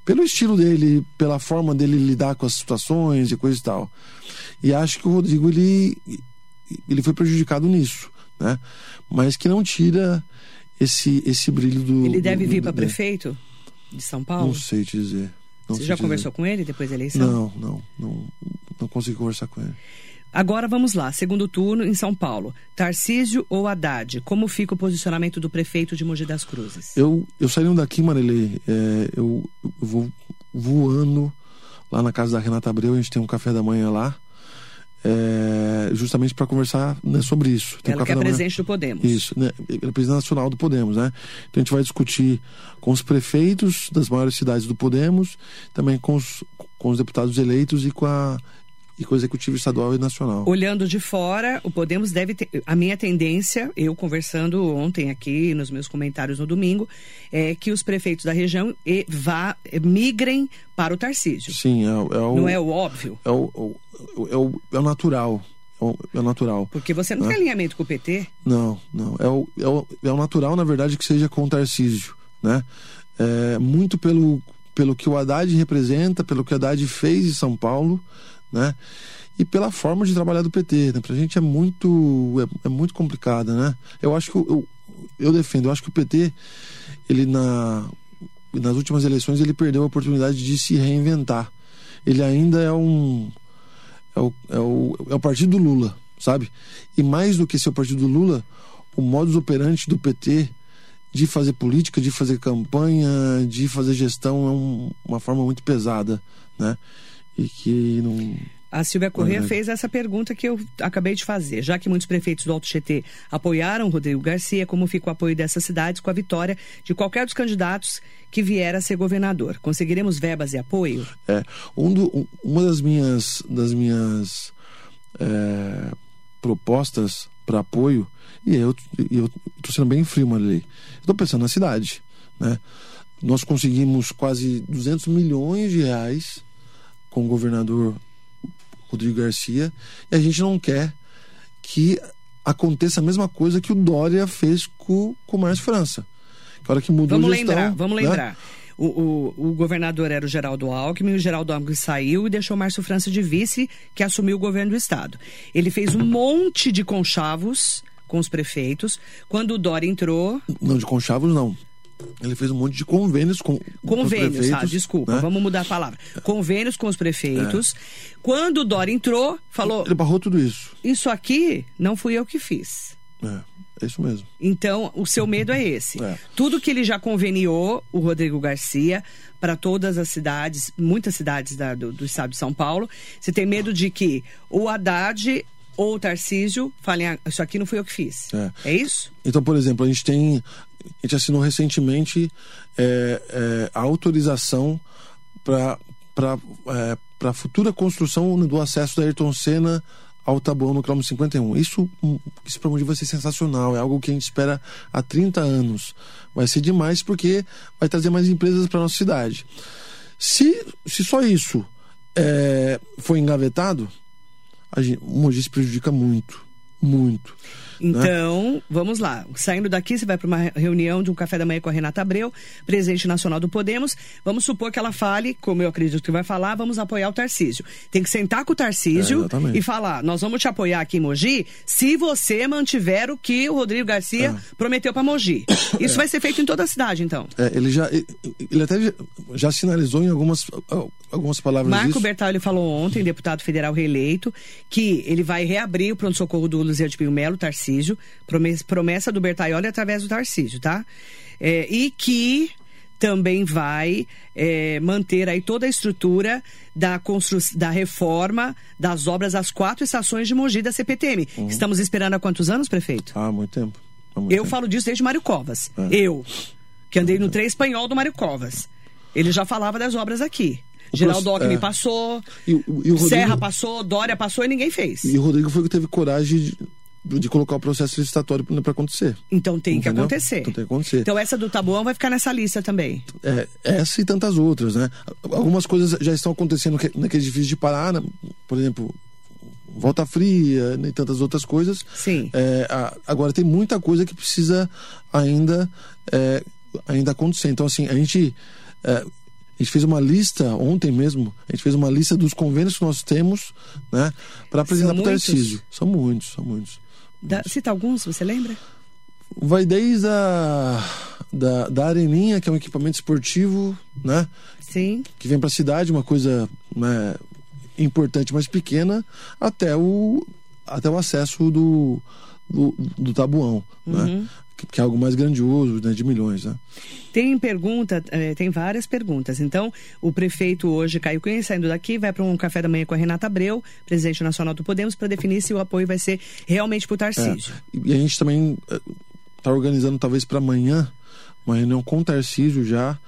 pelo estilo dele, pela forma dele lidar com as situações e coisa e tal. E acho que o Rodrigo ele, ele foi prejudicado nisso, né? Mas que não tira esse esse brilho do Ele deve do, vir para prefeito de São Paulo? Não sei te dizer. Não Você já dizer. conversou com ele depois da eleição? Não, não, não, não consegui conversar com ele. Agora vamos lá, segundo turno em São Paulo. Tarcísio ou Haddad? Como fica o posicionamento do prefeito de Mogi das Cruzes? Eu, eu saindo daqui, Marilei, é, eu, eu, vou voando lá na casa da Renata Abreu, a gente tem um café da manhã lá, é, justamente para conversar né, sobre isso. Tem Ela que é presidente do Podemos. Isso, né, é presidente nacional do Podemos, né? Então a gente vai discutir com os prefeitos das maiores cidades do Podemos, também com os, com os deputados eleitos e com a e com o executivo estadual e nacional. Olhando de fora, o Podemos deve ter. A minha tendência, eu conversando ontem aqui nos meus comentários no domingo, é que os prefeitos da região vá, migrem para o Tarcísio. Sim, é, é o. Não é o óbvio? É o, é o, é o natural. É o natural. Porque você não né? tem alinhamento com o PT? Não, não. É o, é, o, é o natural, na verdade, que seja com o Tarcísio. Né? É, muito pelo, pelo que o Haddad representa, pelo que o Haddad fez em São Paulo, né? E pela forma de trabalhar do PT, né? Pra gente é muito é, é muito complicada, né? Eu acho que eu, eu defendo, eu acho que o PT ele na nas últimas eleições ele perdeu a oportunidade de se reinventar. Ele ainda é um é o, é o, é o partido do Lula, sabe? E mais do que ser o partido do Lula, o modus operandi do PT de fazer política, de fazer campanha, de fazer gestão é um, uma forma muito pesada, né? E que não. A Silvia Corrêa fez essa pergunta que eu acabei de fazer. Já que muitos prefeitos do Alto GT apoiaram Rodrigo Garcia, como fica o apoio dessas cidades com a vitória de qualquer dos candidatos que vier a ser governador? Conseguiremos verbas e apoio? É, um do, uma das minhas, das minhas é, propostas para apoio, e eu estou sendo bem frio, Marilei, estou pensando na cidade. Né? Nós conseguimos quase 200 milhões de reais com o governador Rodrigo Garcia e a gente não quer que aconteça a mesma coisa que o Dória fez com, com o Márcio França. Que hora que mudou vamos a gestão, lembrar, vamos né? lembrar. O, o, o, governador era o Geraldo Alckmin, o Geraldo Alckmin saiu e deixou o Márcio França de vice, que assumiu o governo do estado. Ele fez um monte de conchavos com os prefeitos. Quando o Dória entrou. Não, de conchavos não. Ele fez um monte de convênios com convênios, com tá, desculpa, né? vamos mudar a palavra. Convênios com os prefeitos. É. Quando o Dória entrou, falou. Ele barrou tudo isso. Isso aqui não fui eu que fiz. É, é isso mesmo. Então, o seu medo é esse. <laughs> É. Tudo que ele já conveniou, o Rodrigo Garcia, para todas as cidades, muitas cidades da, do, do estado de São Paulo, você tem medo de que o Haddad ou o Tarcísio falem, ah, isso aqui não fui eu que fiz. É. é isso? Então, por exemplo, a gente tem a gente assinou recentemente é, é, a autorização para é, para futura construção do acesso da Ayrton Senna ao Taboão no quilômetro 51. Isso, isso para mim vai ser sensacional, é algo que a gente espera há 30 anos. Vai ser demais porque vai trazer mais empresas para nossa cidade. Se, se só isso é, foi engavetado, a gente, o Mogi se prejudica muito. muito. Né? Então, né? vamos lá. Saindo daqui, você vai para uma reunião de um café da manhã com a Renata Abreu, presidente nacional do Podemos. Vamos supor que ela fale, como eu acredito que vai falar, vamos apoiar o Tarcísio. Tem que sentar com o Tarcísio é, e falar: nós vamos te apoiar aqui em Mogi se você mantiver o que o Rodrigo Garcia é. prometeu para Mogi. <coughs> Isso é. vai ser feito em toda a cidade, então. É, ele já ele até já sinalizou em algumas, algumas palavras. Marco isso. Bertal ele falou ontem, deputado federal reeleito, que ele vai reabrir o pronto-socorro do Luzia de Pio Melo, Tarcísio Tarcísio, promessa do Bertaioli através do Tarcísio, tá? É, e que também vai é, manter aí toda a estrutura da, constru... da reforma das obras das quatro estações de Mogi da CPTM. Uhum. Estamos esperando há quantos anos, prefeito? Há muito tempo. Há muito Eu tempo. falo disso desde Mário Covas. É. Eu, que andei no trem espanhol do Mário Covas. Ele já falava das obras aqui. O Geraldo Alckmin é. passou, e, e Rodrigo... Serra passou, Dória passou e ninguém fez. E o Rodrigo foi que teve coragem de de colocar o processo licitatório para acontecer. Então tem Entendeu? que acontecer. Então tem que acontecer. Então essa do Tabuão vai ficar nessa lista também. É, essa e tantas outras, né? Algumas coisas já estão acontecendo naquele edifício de Pará, né? por exemplo, Volta Fria né? e tantas outras coisas. Sim. É, agora tem muita coisa que precisa ainda, é, ainda acontecer. Então, assim, a gente. É, a gente fez uma lista ontem mesmo, a gente fez uma lista dos convênios que nós temos, né, para apresentar para o Tarcísio. São muitos, são muitos. Da, cita alguns, você lembra? Vai desde a da, da Areninha, que é um equipamento esportivo, né? Sim. Que vem para a cidade, uma coisa né, importante, mas pequena, até o, até o acesso do, do, do tabuão, né? uhum. né? Que, é algo mais grandioso, né, de milhões, né? Tem pergunta, é, tem várias perguntas. Então, o prefeito hoje, Caio Cunha, saindo daqui, vai para um café da manhã com a Renata Abreu, presidente nacional do Podemos, para definir se o apoio vai ser realmente para o Tarcísio. É, e a gente também está organizando, talvez para amanhã, uma reunião com o Tarcísio já,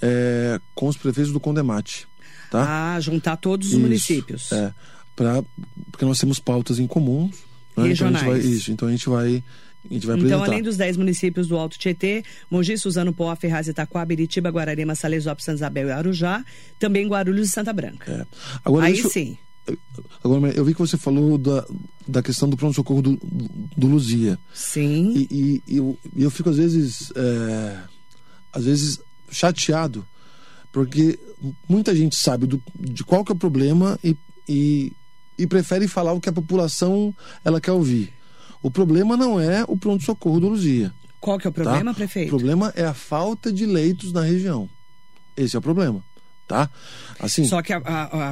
é, com os prefeitos do Condemate. Tá? Ah, juntar todos os isso, municípios. É, pra, porque nós temos pautas em comuns. Né? Regionais. Então a, vai, isso, então a gente vai então, além dos 10 municípios do Alto Tietê, Mogi, Suzano, Poá, Ferraz, Itaquá, Biritiba, Guararema, Salesópolis, Santa Isabel e Arujá, também Guarulhos e Santa Branca. É. Agora, Aí sim. Agora, eu vi que você falou da, da questão do pronto-socorro do, do Luzia. Sim. E, e, e eu, eu, fico, às vezes, é, às vezes chateado, porque muita gente sabe do, de qual que é o problema e, e, e prefere falar o que a população ela quer ouvir. O problema não é o pronto-socorro do Luzia. Qual que é o problema, tá? prefeito? O problema é a falta de leitos na região. Esse é o problema. Tá? Assim, Só que o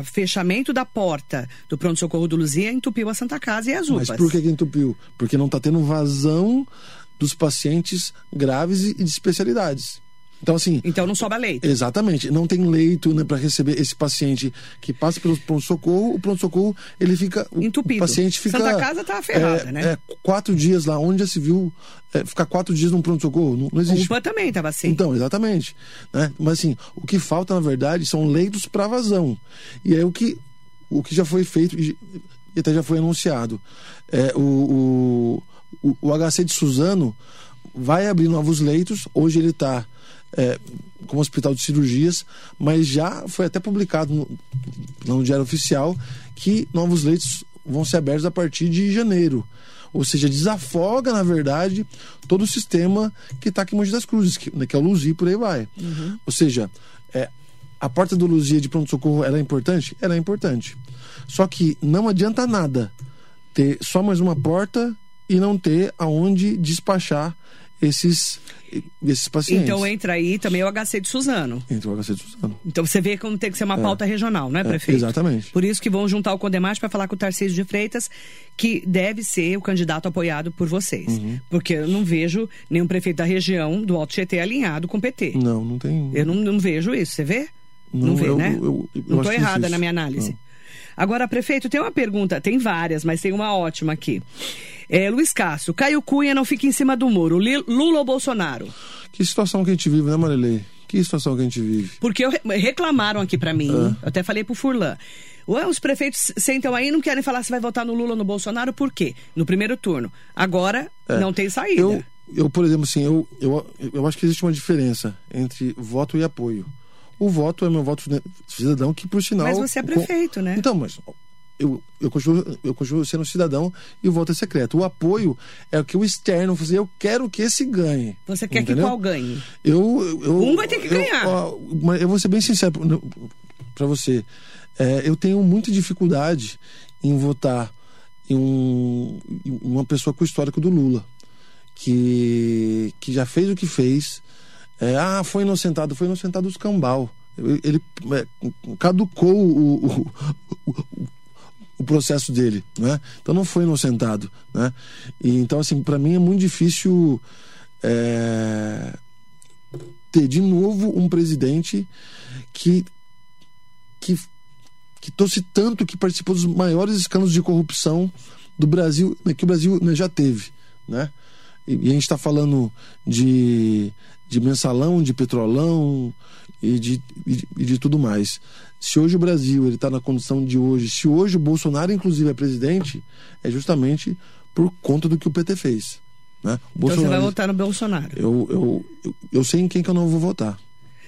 fechamento da porta do pronto-socorro do Luzia entupiu a Santa Casa e as UPAs. Mas por que, que entupiu? Porque não está tendo vazão dos pacientes graves e de especialidades. Então, assim. Então não sobra leito. Exatamente. Não tem leito né, para receber esse paciente que passa pelo pronto-socorro. O pronto-socorro, ele fica. Entupido. O paciente fica. Santa Casa tá ferrada, é, né? É, quatro dias lá. Onde já se viu é, ficar quatro dias num pronto-socorro? Não, não existe. UPA também estava assim. Então, exatamente. Né? Mas, assim, o que falta, na verdade, são leitos para vazão. E aí o que, o que já foi feito e até já foi anunciado. É, o, o, o, o HC de Suzano vai abrir novos leitos. Hoje ele está é, como hospital de cirurgias, mas já foi até publicado no, no Diário Oficial que novos leitos vão ser abertos a partir de janeiro. Ou seja, desafoga, na verdade, todo o sistema que está aqui em Mogi das Cruzes, que, né, que é o Luzi por aí vai. Uhum. Ou seja, é, a porta do Luzia de pronto-socorro ela é importante? Ela é importante. Só que não adianta nada ter só mais uma porta e não ter aonde despachar esses, esses pacientes. Então entra aí também o HC de Suzano. Entra o HC de Suzano. Então você vê como tem que ser uma é. pauta regional, não é, prefeito? É, exatamente. Por isso que vão juntar o Condemate para falar com o Tarcísio de Freitas, que deve ser o candidato apoiado por vocês. Uhum. Porque eu não vejo nenhum prefeito da região do Alto Tietê alinhado com o PT. Não, não tem. Eu não, não vejo isso, você vê? Não, não vê, eu, né? Eu, eu, não estou errada na minha análise. Não. Agora, prefeito, tem uma pergunta, tem várias, mas tem uma ótima aqui. É, Luiz Castro, Caio Cunha não fica em cima do muro. Lula ou Bolsonaro? Que situação que a gente vive, né, Marilei? Que situação que a gente vive. Porque reclamaram aqui para mim, é. eu até falei pro Furlan. Ué, os prefeitos sentam aí e não querem falar se vai votar no Lula ou no Bolsonaro, por quê? No primeiro turno. Agora, é. não tem saída. Eu, eu, por exemplo, assim, eu, eu, eu acho que existe uma diferença entre voto e apoio. O voto é meu voto cidadão, que por sinal. Mas você é prefeito, com... né? Então, mas eu, eu, continuo, eu continuo sendo cidadão e o voto é secreto. O apoio é o que o externo fazer. Eu quero que esse ganhe. Você quer entendeu? que qual ganhe? Eu, eu, um vai ter que eu, ganhar. Eu, eu vou ser bem sincero para você. É, eu tenho muita dificuldade em votar em, um, em uma pessoa com o histórico do Lula, que, que já fez o que fez. É, ah, foi inocentado, foi inocentado os cambal. Ele é, caducou o, o, o, o processo dele, né? Então não foi inocentado, né? E, então assim, para mim é muito difícil é, ter de novo um presidente que que que trouxe tanto que participou dos maiores escândalos de corrupção do Brasil né, que o Brasil né, já teve, né? E, e a gente está falando de de mensalão, de petrolão e de, e de, e de tudo mais. Se hoje o Brasil está na condição de hoje, se hoje o Bolsonaro inclusive é presidente, é justamente por conta do que o PT fez. Né? O então você vai votar no Bolsonaro? Eu, eu, eu, eu, sei em quem que eu não vou votar.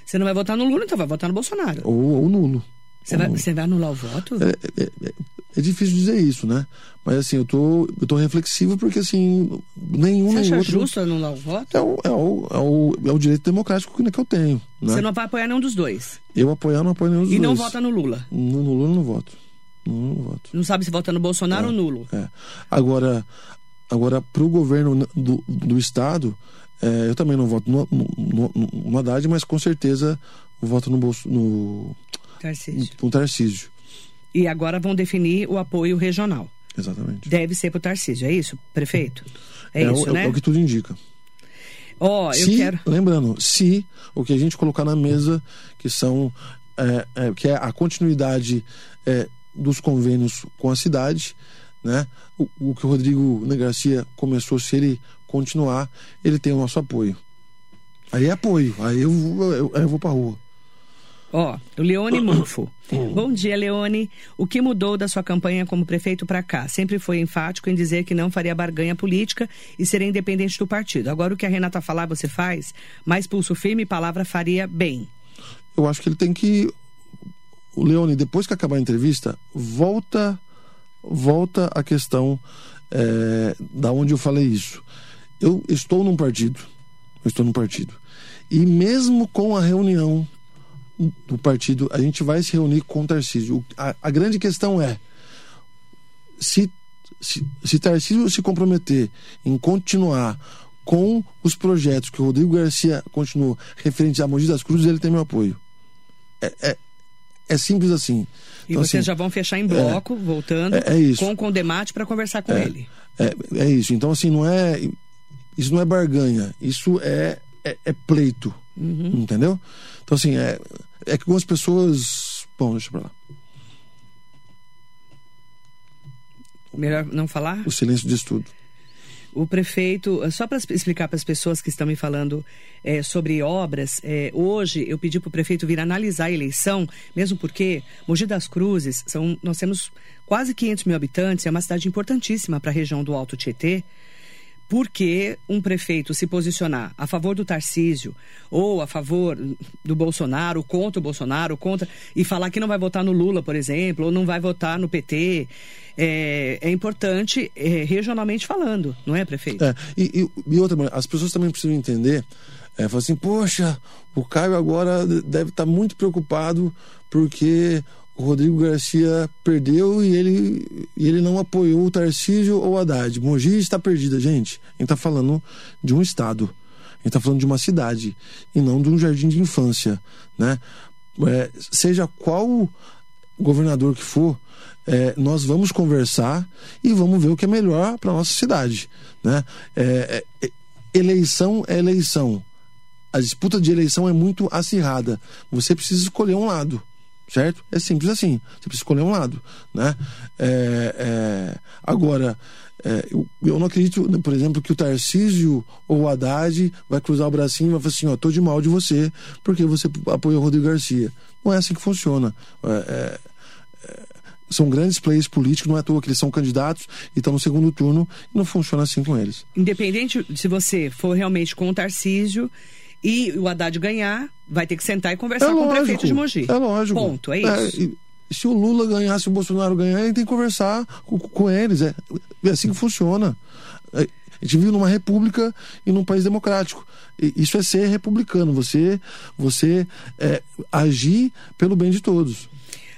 Você não vai votar no Lula, então vai votar no Bolsonaro? Ou, ou nulo. Você vai, você vai anular o voto? É, é, é, é, difícil dizer isso, né? Mas assim, eu tô, eu tô reflexivo porque assim, nenhum Você acha outro... justo anular o voto? É o, é o, é o, é o direito democrático que eu tenho. Né? Você não vai apoiar nenhum dos dois? Eu apoiar, não apoio nenhum dos e dois. E não vota no Lula? No, no Lula não voto. No Lula não voto. Não sabe se vota no Bolsonaro é, ou nulo? É. Agora, agora pro governo do, do Estado, é, eu também não voto no, no, no, no Haddad, mas com certeza voto no, Bolso, no, Tarcísio. no Tarcísio. E agora vão definir o apoio regional. Exatamente. Deve ser para o Tarcísio, é isso, prefeito? É, é isso, o, né? É o que tudo indica. Ó, oh, eu quero. Lembrando, se o que a gente colocar na mesa, que são. É, é, que é a continuidade é, dos convênios com a cidade, né? O, o que o Rodrigo Garcia começou, se ele continuar, ele tem o nosso apoio. Aí é apoio, aí eu, eu, eu, eu vou pra rua. Ó, o Leone Mufo. <coughs> Bom dia, Leone. O que mudou da sua campanha como prefeito para cá? Sempre foi enfático em dizer que não faria barganha política e seria independente do partido. Agora, o que a Renata falar, você faz, mais pulso firme e palavra faria bem. Eu acho que ele tem que. O Leone, depois que acabar a entrevista, volta volta a questão é, da onde eu falei isso. Eu estou num partido, eu estou num partido. E mesmo com a reunião do partido, a gente vai se reunir com o Tarcísio. A, a grande questão é: se, se, se Tarcísio se comprometer em continuar com os projetos que o Rodrigo Garcia continuou referentes a Mogi das Cruzes, ele tem meu apoio. É, é, é simples assim. E então, vocês assim, já vão fechar em bloco, é, voltando, é, é com o Condemate para conversar com é, ele. É, é isso. Então, assim, não é. Isso não é barganha. Isso é, é, é pleito. Uhum. Entendeu? Então, assim, é, é que algumas pessoas. Bom, deixa pra lá. Melhor não falar? O silêncio diz tudo. O prefeito, só para explicar para as pessoas que estão me falando é, sobre obras, é, hoje eu pedi para o prefeito vir analisar a eleição, mesmo porque Mogi das Cruzes, são, nós temos quase 500 mil habitantes, é uma cidade importantíssima para a região do Alto Tietê porque um prefeito se posicionar a favor do Tarcísio ou a favor do Bolsonaro, contra o Bolsonaro, contra e falar que não vai votar no Lula, por exemplo, ou não vai votar no PT, é, é importante é, regionalmente falando, não é, prefeito? É, e, e, e outra, as pessoas também precisam entender, é, falar assim, poxa, o Caio agora deve estar muito preocupado porque o Rodrigo Garcia perdeu e ele, e ele não apoiou o Tarcísio ou o Haddad. Mogi está perdida, gente. A gente está falando de um estado. A gente está falando de uma cidade e não de um jardim de infância, né? É, seja qual governador que for, é, nós vamos conversar e vamos ver o que é melhor para nossa cidade, né? É, é, eleição é eleição. A disputa de eleição é muito acirrada. Você precisa escolher um lado certo? É simples assim. Você precisa escolher um lado, né? É, é, agora, é, eu, eu, não acredito, por exemplo, que o Tarcísio ou o Haddad vai cruzar o bracinho e vai falar assim, ó, tô de mal de você porque você apoiou o Rodrigo Garcia. Não é assim que funciona. É, é, é, são grandes players políticos, não é à toa que eles são candidatos e estão no segundo turno, e não funciona assim com eles. Independente se você for realmente com o Tarcísio e o Haddad ganhar, vai ter que sentar e conversar é com lógico, o prefeito de Mogi. É lógico. Ponto, é isso. É, se o Lula ganhar, se o Bolsonaro ganhar, ele tem que conversar com, com eles. É, é assim que funciona. É, a gente vive numa república e num país democrático. E isso é ser republicano, você, você é, agir pelo bem de todos.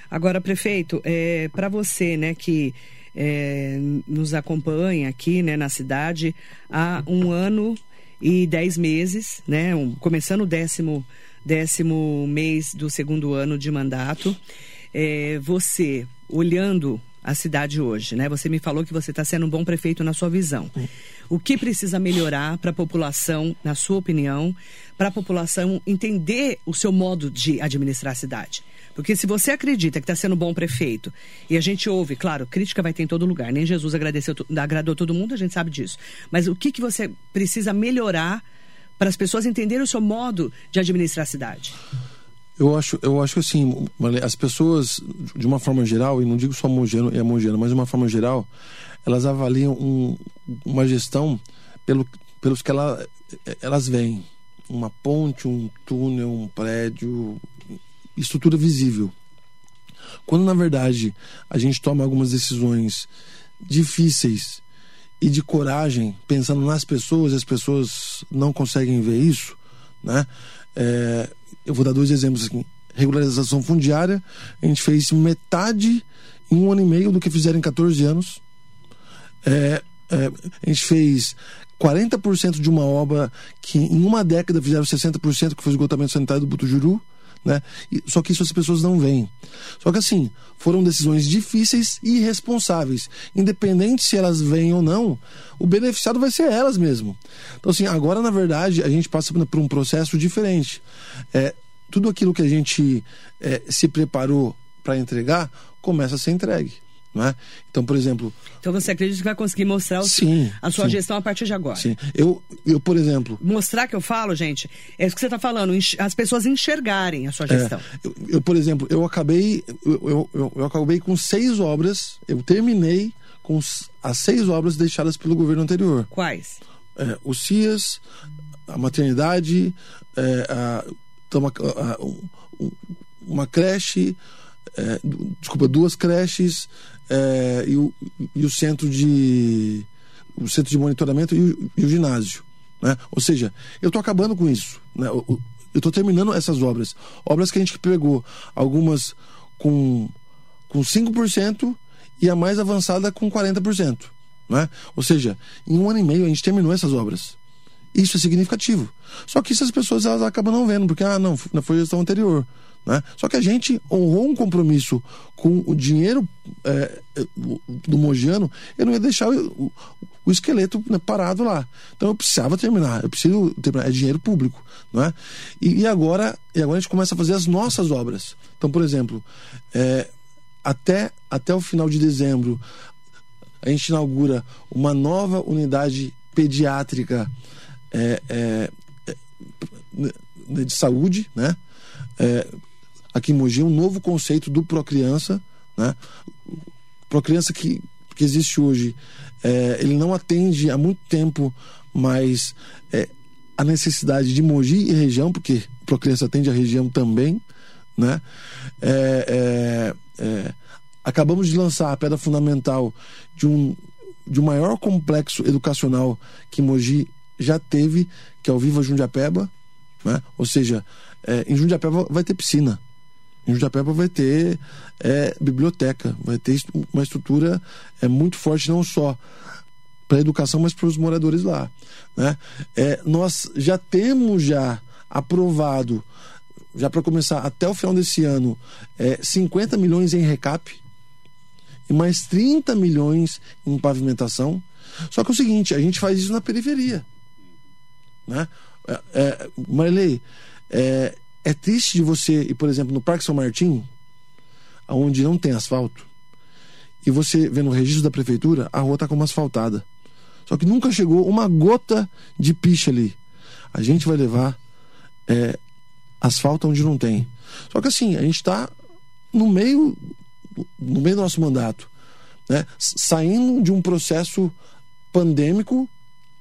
Agora, prefeito, é, para você, né, que é, nos acompanha aqui, né, na cidade há um ano e dez meses, né, um, começando o décimo, décimo mês do segundo ano de mandato, é, você olhando a cidade hoje, né? Você me falou que você está sendo um bom prefeito na sua visão. O que precisa melhorar para a população, na sua opinião, para a população entender o seu modo de administrar a cidade? Porque se você acredita que está sendo um bom prefeito, e a gente ouve, claro, crítica vai ter em todo lugar, nem Jesus agradeceu, agradou todo mundo, a gente sabe disso. Mas o que, que você precisa melhorar para as pessoas entenderem o seu modo de administrar a cidade? Eu acho, eu acho que assim, as pessoas, de uma forma geral, e não digo só Mogiano e Mogiano, mas de uma forma geral, elas avaliam um, uma gestão pelo, pelos que ela, elas veem. Uma ponte, um túnel, um prédio, estrutura visível. Quando na verdade a gente toma algumas decisões difíceis e de coragem, pensando nas pessoas, e as pessoas não conseguem ver isso, né? É, eu vou dar dois exemplos aqui. Regularização fundiária, a gente fez metade em um ano e meio do que fizeram em 14 anos. É, é, a gente fez 40% de uma obra que em uma década fizeram 60%, que foi o esgotamento sanitário do Butujuru. Né? Só que isso as pessoas não veem. Só que assim, foram decisões difíceis e irresponsáveis. Independente se elas vêm ou não, o beneficiado vai ser elas mesmo. Então assim, agora na verdade a gente passa por um processo diferente. É, tudo aquilo que a gente é, se preparou para entregar começa a ser entregue. É? Então, por exemplo. Então você acredita que vai conseguir mostrar sim, a sua sim. gestão a partir de agora? Sim. Eu, eu, por exemplo. Mostrar que eu falo, gente, é isso que você está falando, as pessoas enxergarem a sua gestão. É, eu, eu, por exemplo, eu acabei. Eu, eu, eu, acabei com seis obras, eu terminei com as seis obras deixadas pelo governo anterior. Quais? É, o CIAS, a maternidade, é, a, uma, a, uma creche. É, desculpa, duas creches, é, e, o, e o centro de o centro de monitoramento e o, e o ginásio. Né? Ou seja, eu estou acabando com isso. Né? Eu estou terminando essas obras. Obras que a gente pegou, algumas com, com 5% e a mais avançada com 40%. Né? Ou seja, em um ano e meio a gente terminou essas obras. Isso é significativo. Só que isso as pessoas elas acabam não vendo, porque, ah, não, foi a gestão anterior. Né? Só que a gente honrou um compromisso com o dinheiro é, do Mogiano, eu não ia deixar o, o esqueleto né, parado lá. Então eu precisava terminar, eu preciso terminar, é dinheiro público. Né? E, e, agora, e agora a gente começa a fazer as nossas obras. Então, por exemplo, é, até, até o final de dezembro, a gente inaugura uma nova unidade pediátrica é, é, é de saúde, né? É, aqui em Mogi um novo conceito do Procriança, né? Procriança que, que existe hoje, é, ele não atende há muito tempo mais é, a necessidade de Mogi e região, porque Procriança atende a região também, né? É, é, é, acabamos de lançar a pedra fundamental de um de um maior complexo educacional que Mogi já teve, que é o Viva Jundiapeba, né? Ou seja, é, em Jundiapeba vai ter piscina. Em Jundiapeba vai ter é, biblioteca, vai ter uma estrutura é, muito forte, não só para a educação, mas para os moradores lá. Né? É, nós já temos já aprovado, já para começar até o final desse ano, é, 50 milhões em recap e mais 30 milhões em pavimentação. Só que é o seguinte, a gente faz isso na periferia. Né? É, é, Marilei, é, é triste de você ir, por exemplo, no Parque São Martim, onde não tem asfalto, e você vê no registro da prefeitura, a rua está como asfaltada. Só que nunca chegou uma gota de picha ali. A gente vai levar é, asfalto onde não tem. Só que assim, a gente está no meio, no meio do nosso mandato, né? saindo de um processo pandêmico.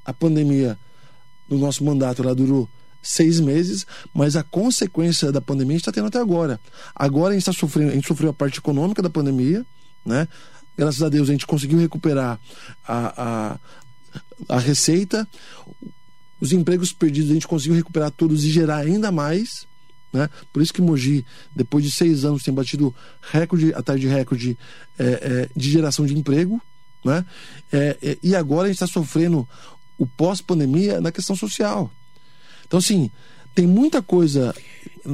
A pandemia no nosso mandato ela durou seis meses, mas a consequência da pandemia a gente está tendo até agora. Agora a gente está sofrendo, a gente sofreu a parte econômica da pandemia, né? Graças a Deus a gente conseguiu recuperar a, a, a receita, os empregos perdidos a gente conseguiu recuperar todos e gerar ainda mais. Né? Por isso que Mogi, depois de seis anos, tem batido recorde atrás de recorde é, é, de geração de emprego. Né? É, é e agora a gente está sofrendo o pós-pandemia na questão social. Então, assim, tem muita coisa.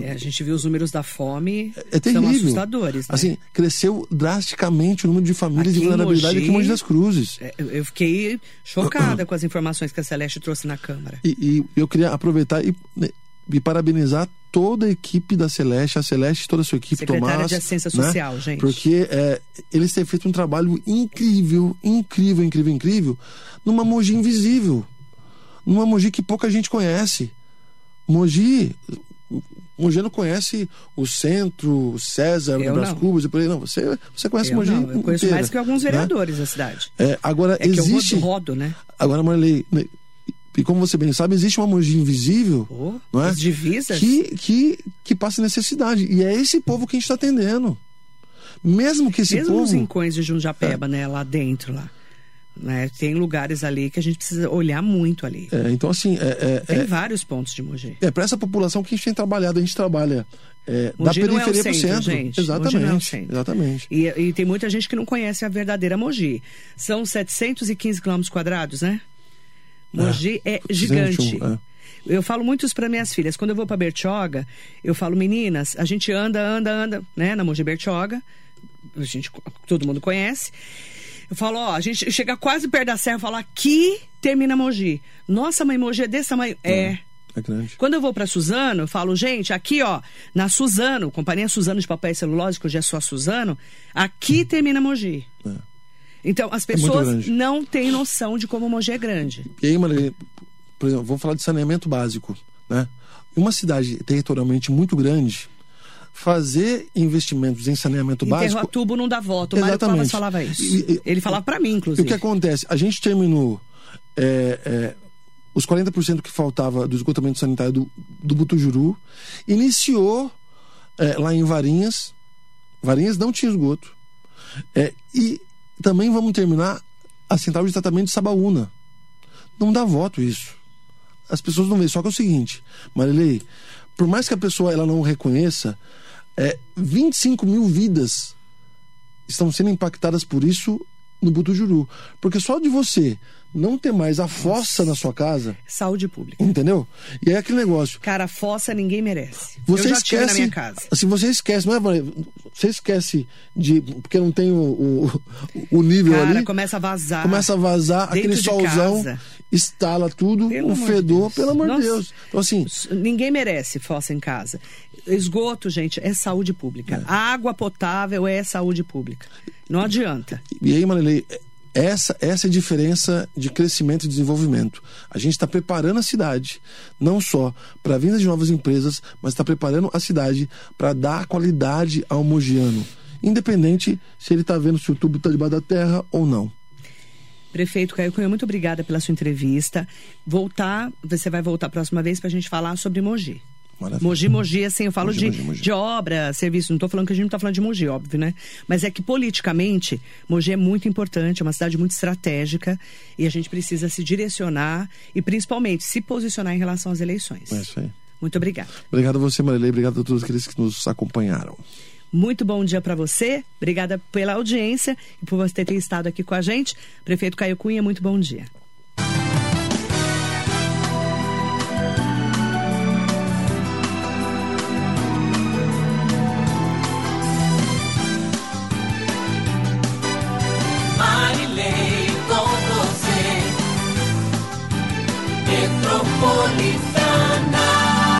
É, a gente viu os números da fome, é, terrível. são assustadores. Né? Assim, cresceu drasticamente o número de famílias aqui de vulnerabilidade Mogi, aqui em Mogi das Cruzes. É, eu fiquei chocada <clears throat> com as informações que a Celeste trouxe na Câmara. E, e eu queria aproveitar e, né, e, parabenizar toda a equipe da Celeste, a Celeste, toda a sua equipe, Secretária Tomás. de Assistência né? Social, gente. Porque é, eles têm feito um trabalho incrível, incrível, incrível, incrível, numa Mogi invisível. Numa Mogi que pouca gente conhece. Mogi, Mogi não conhece o centro, o César, Brás Cubas e por aí. Não, você, você conhece eu Mogi não. Eu conheço inteira, mais que alguns né? vereadores né? da cidade. É, agora, é existe... eu rodo, rodo, né? Agora, Marley, e como você bem sabe, existe uma Mogi invisível, oh, não é? As divisas. Que, que, que passa necessidade. E é esse povo que a gente está atendendo. Mesmo que esse Mesmo povo... os rincões de Jundiapeba, é. né? Lá dentro, lá. Né? Tem lugares ali que a gente precisa olhar muito ali. É, então, assim. É, tem é, vários pontos de Mogi. É para essa população que a gente tem trabalhado. A gente trabalha é, da periferia é para o centro. Gente. Exatamente. É centro. Exatamente. E, e, tem muita gente que não conhece a verdadeira Mogi. São 715 quilômetros quadrados, né? Mogi é, gigante. 121, eu falo muito isso para minhas filhas. Quando eu vou para Bertioga, eu falo, meninas, a gente anda, anda, anda, né? Na Mogi Bertioga. A gente, todo mundo conhece. Eu falo, ó, a gente chega quase perto da serra, eu falo, aqui termina Mogi. Nossa, mãe, Mogi é desse tamanho. É. É grande. Quando eu vou para Suzano, eu falo, gente, aqui, ó, na Suzano, Companhia Suzano de Papel e Celulose, que hoje é só Suzano, aqui termina Mogi. É. Então, as pessoas não têm noção de como Mogi é grande. E aí, Maria, por exemplo, vamos falar de saneamento básico, né? Uma cidade territorialmente muito grande, fazer investimentos em saneamento básico. Enterro tubo não dá voto. O Mário Covas falava isso. E, Ele falava para mim, inclusive. o que acontece? A gente terminou é, é, os 40% que faltava do esgotamento sanitário do, do Butujuru, iniciou é, lá em Varinhas. Varinhas não tinha esgoto. É, e também vamos terminar a central de tratamento de Sabaúna. Não dá voto isso. As pessoas não veem. Só que é o seguinte, Marilei, por mais que a pessoa ela não reconheça, é, 25 mil vidas estão sendo impactadas por isso no Butujuru. Porque só de você não ter mais a fossa na sua casa. Saúde pública. Entendeu? E é aquele negócio. Cara, fossa ninguém merece. Você esquece. na minha casa. Se você esquece, não é, Você esquece de. Porque não tem o, o, o nível Cara, ali. começa a vazar. Começa a vazar, aquele de solzão, casa. estala tudo, Pelo o de fedor, pelo amor de Nossa. Deus. Então, assim. Ninguém merece fossa em casa. Esgoto, gente, é saúde pública. Água potável é saúde pública. Não adianta. E aí, Marilei, essa, essa é a diferença de crescimento e desenvolvimento. A gente está preparando a cidade, não só para a vinda de novas empresas, mas está preparando a cidade para dar qualidade ao mogiano. Independente se ele está vendo se o tubo está debaixo da terra ou não. Prefeito Caio Cunha, muito obrigada pela sua entrevista. Voltar, você vai voltar a próxima vez para a gente falar sobre Mogi. Maravilha. Mogi, Mogi, assim, eu falo Mogi, de, Mogi, Mogi. de obra, serviço. Não estou falando que a gente não está falando de Mogi, óbvio, né? Mas é que politicamente, Mogi é muito importante, é uma cidade muito estratégica e a gente precisa se direcionar e principalmente se posicionar em relação às eleições. É isso aí. Muito obrigada. Obrigado a você, Marilei. Obrigado a todos aqueles que nos acompanharam. Muito bom dia para você. Obrigada pela audiência e por você ter estado aqui com a gente. Prefeito Caio Cunha, muito bom dia.